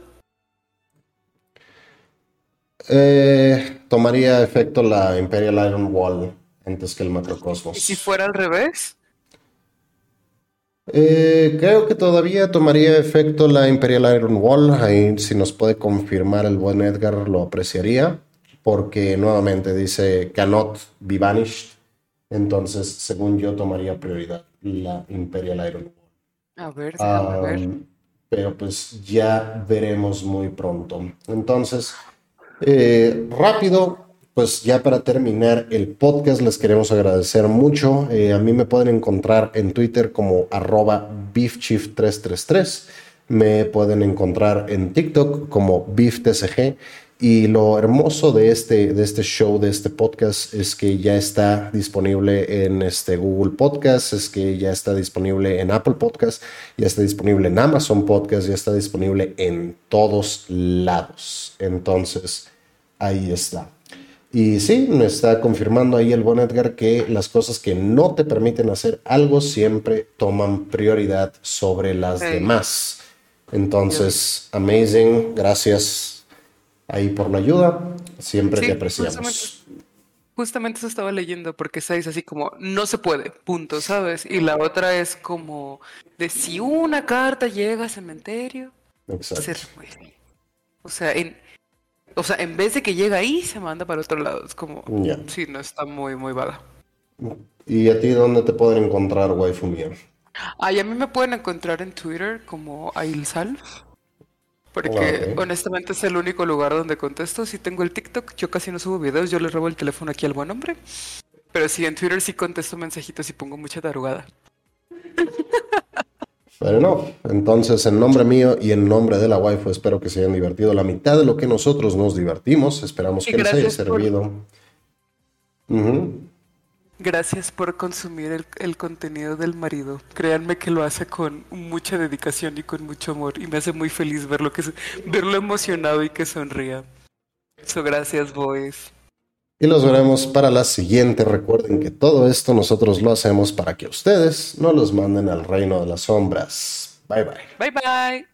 Eh, tomaría efecto la Imperial Iron Wall antes que el Macrocosmos. ¿Y si fuera al revés? Eh, creo que todavía tomaría efecto la Imperial Iron Wall. Ahí, si nos puede confirmar el buen Edgar, lo apreciaría. Porque nuevamente dice cannot be vanished. Entonces, según yo, tomaría prioridad la Imperial Iron Wall. A ver, a ver. Pero pues ya veremos muy pronto. Entonces, eh, rápido, pues ya para terminar el podcast les queremos agradecer mucho. Eh, a mí me pueden encontrar en Twitter como arroba beefchief333. Me pueden encontrar en TikTok como beeftcg. Y lo hermoso de este, de este show, de este podcast, es que ya está disponible en este Google Podcast, es que ya está disponible en Apple Podcast, ya está disponible en Amazon Podcast, ya está disponible en todos lados. Entonces, ahí está. Y sí, me está confirmando ahí el buen Edgar que las cosas que no te permiten hacer algo siempre toman prioridad sobre las demás. Entonces, amazing, gracias ahí por la ayuda, siempre te apreciamos. Justamente, eso estaba leyendo porque es así como, no se puede, punto, ¿sabes? Y la otra es como, de si una carta llega al cementerio, Exacto. O sea, en, o sea, en vez de que llega ahí, se manda para otro lado. Es como, sí, no está muy, muy vaga. ¿Y a ti dónde te pueden encontrar, waifu mía? Ay, a mí me pueden encontrar en Twitter como Ailsal. Porque honestamente es el único lugar donde contesto. Si tengo el TikTok, yo casi no subo videos, yo le robo el teléfono aquí al buen hombre. Pero sí, en Twitter sí contesto mensajitos y pongo mucha tarugada. Pero no, entonces en nombre mío y en nombre de la waifu espero que se hayan divertido la mitad de lo que nosotros nos divertimos. Esperamos que les haya servido. Gracias por consumir el, contenido del marido. Créanme que lo hace con mucha dedicación y con mucho amor y me hace muy feliz verlo, que, verlo emocionado y que sonría. So, gracias, boys. Y los veremos para la siguiente. Recuerden que todo esto nosotros lo hacemos para que ustedes no los manden al reino de las sombras. Bye bye. Bye bye.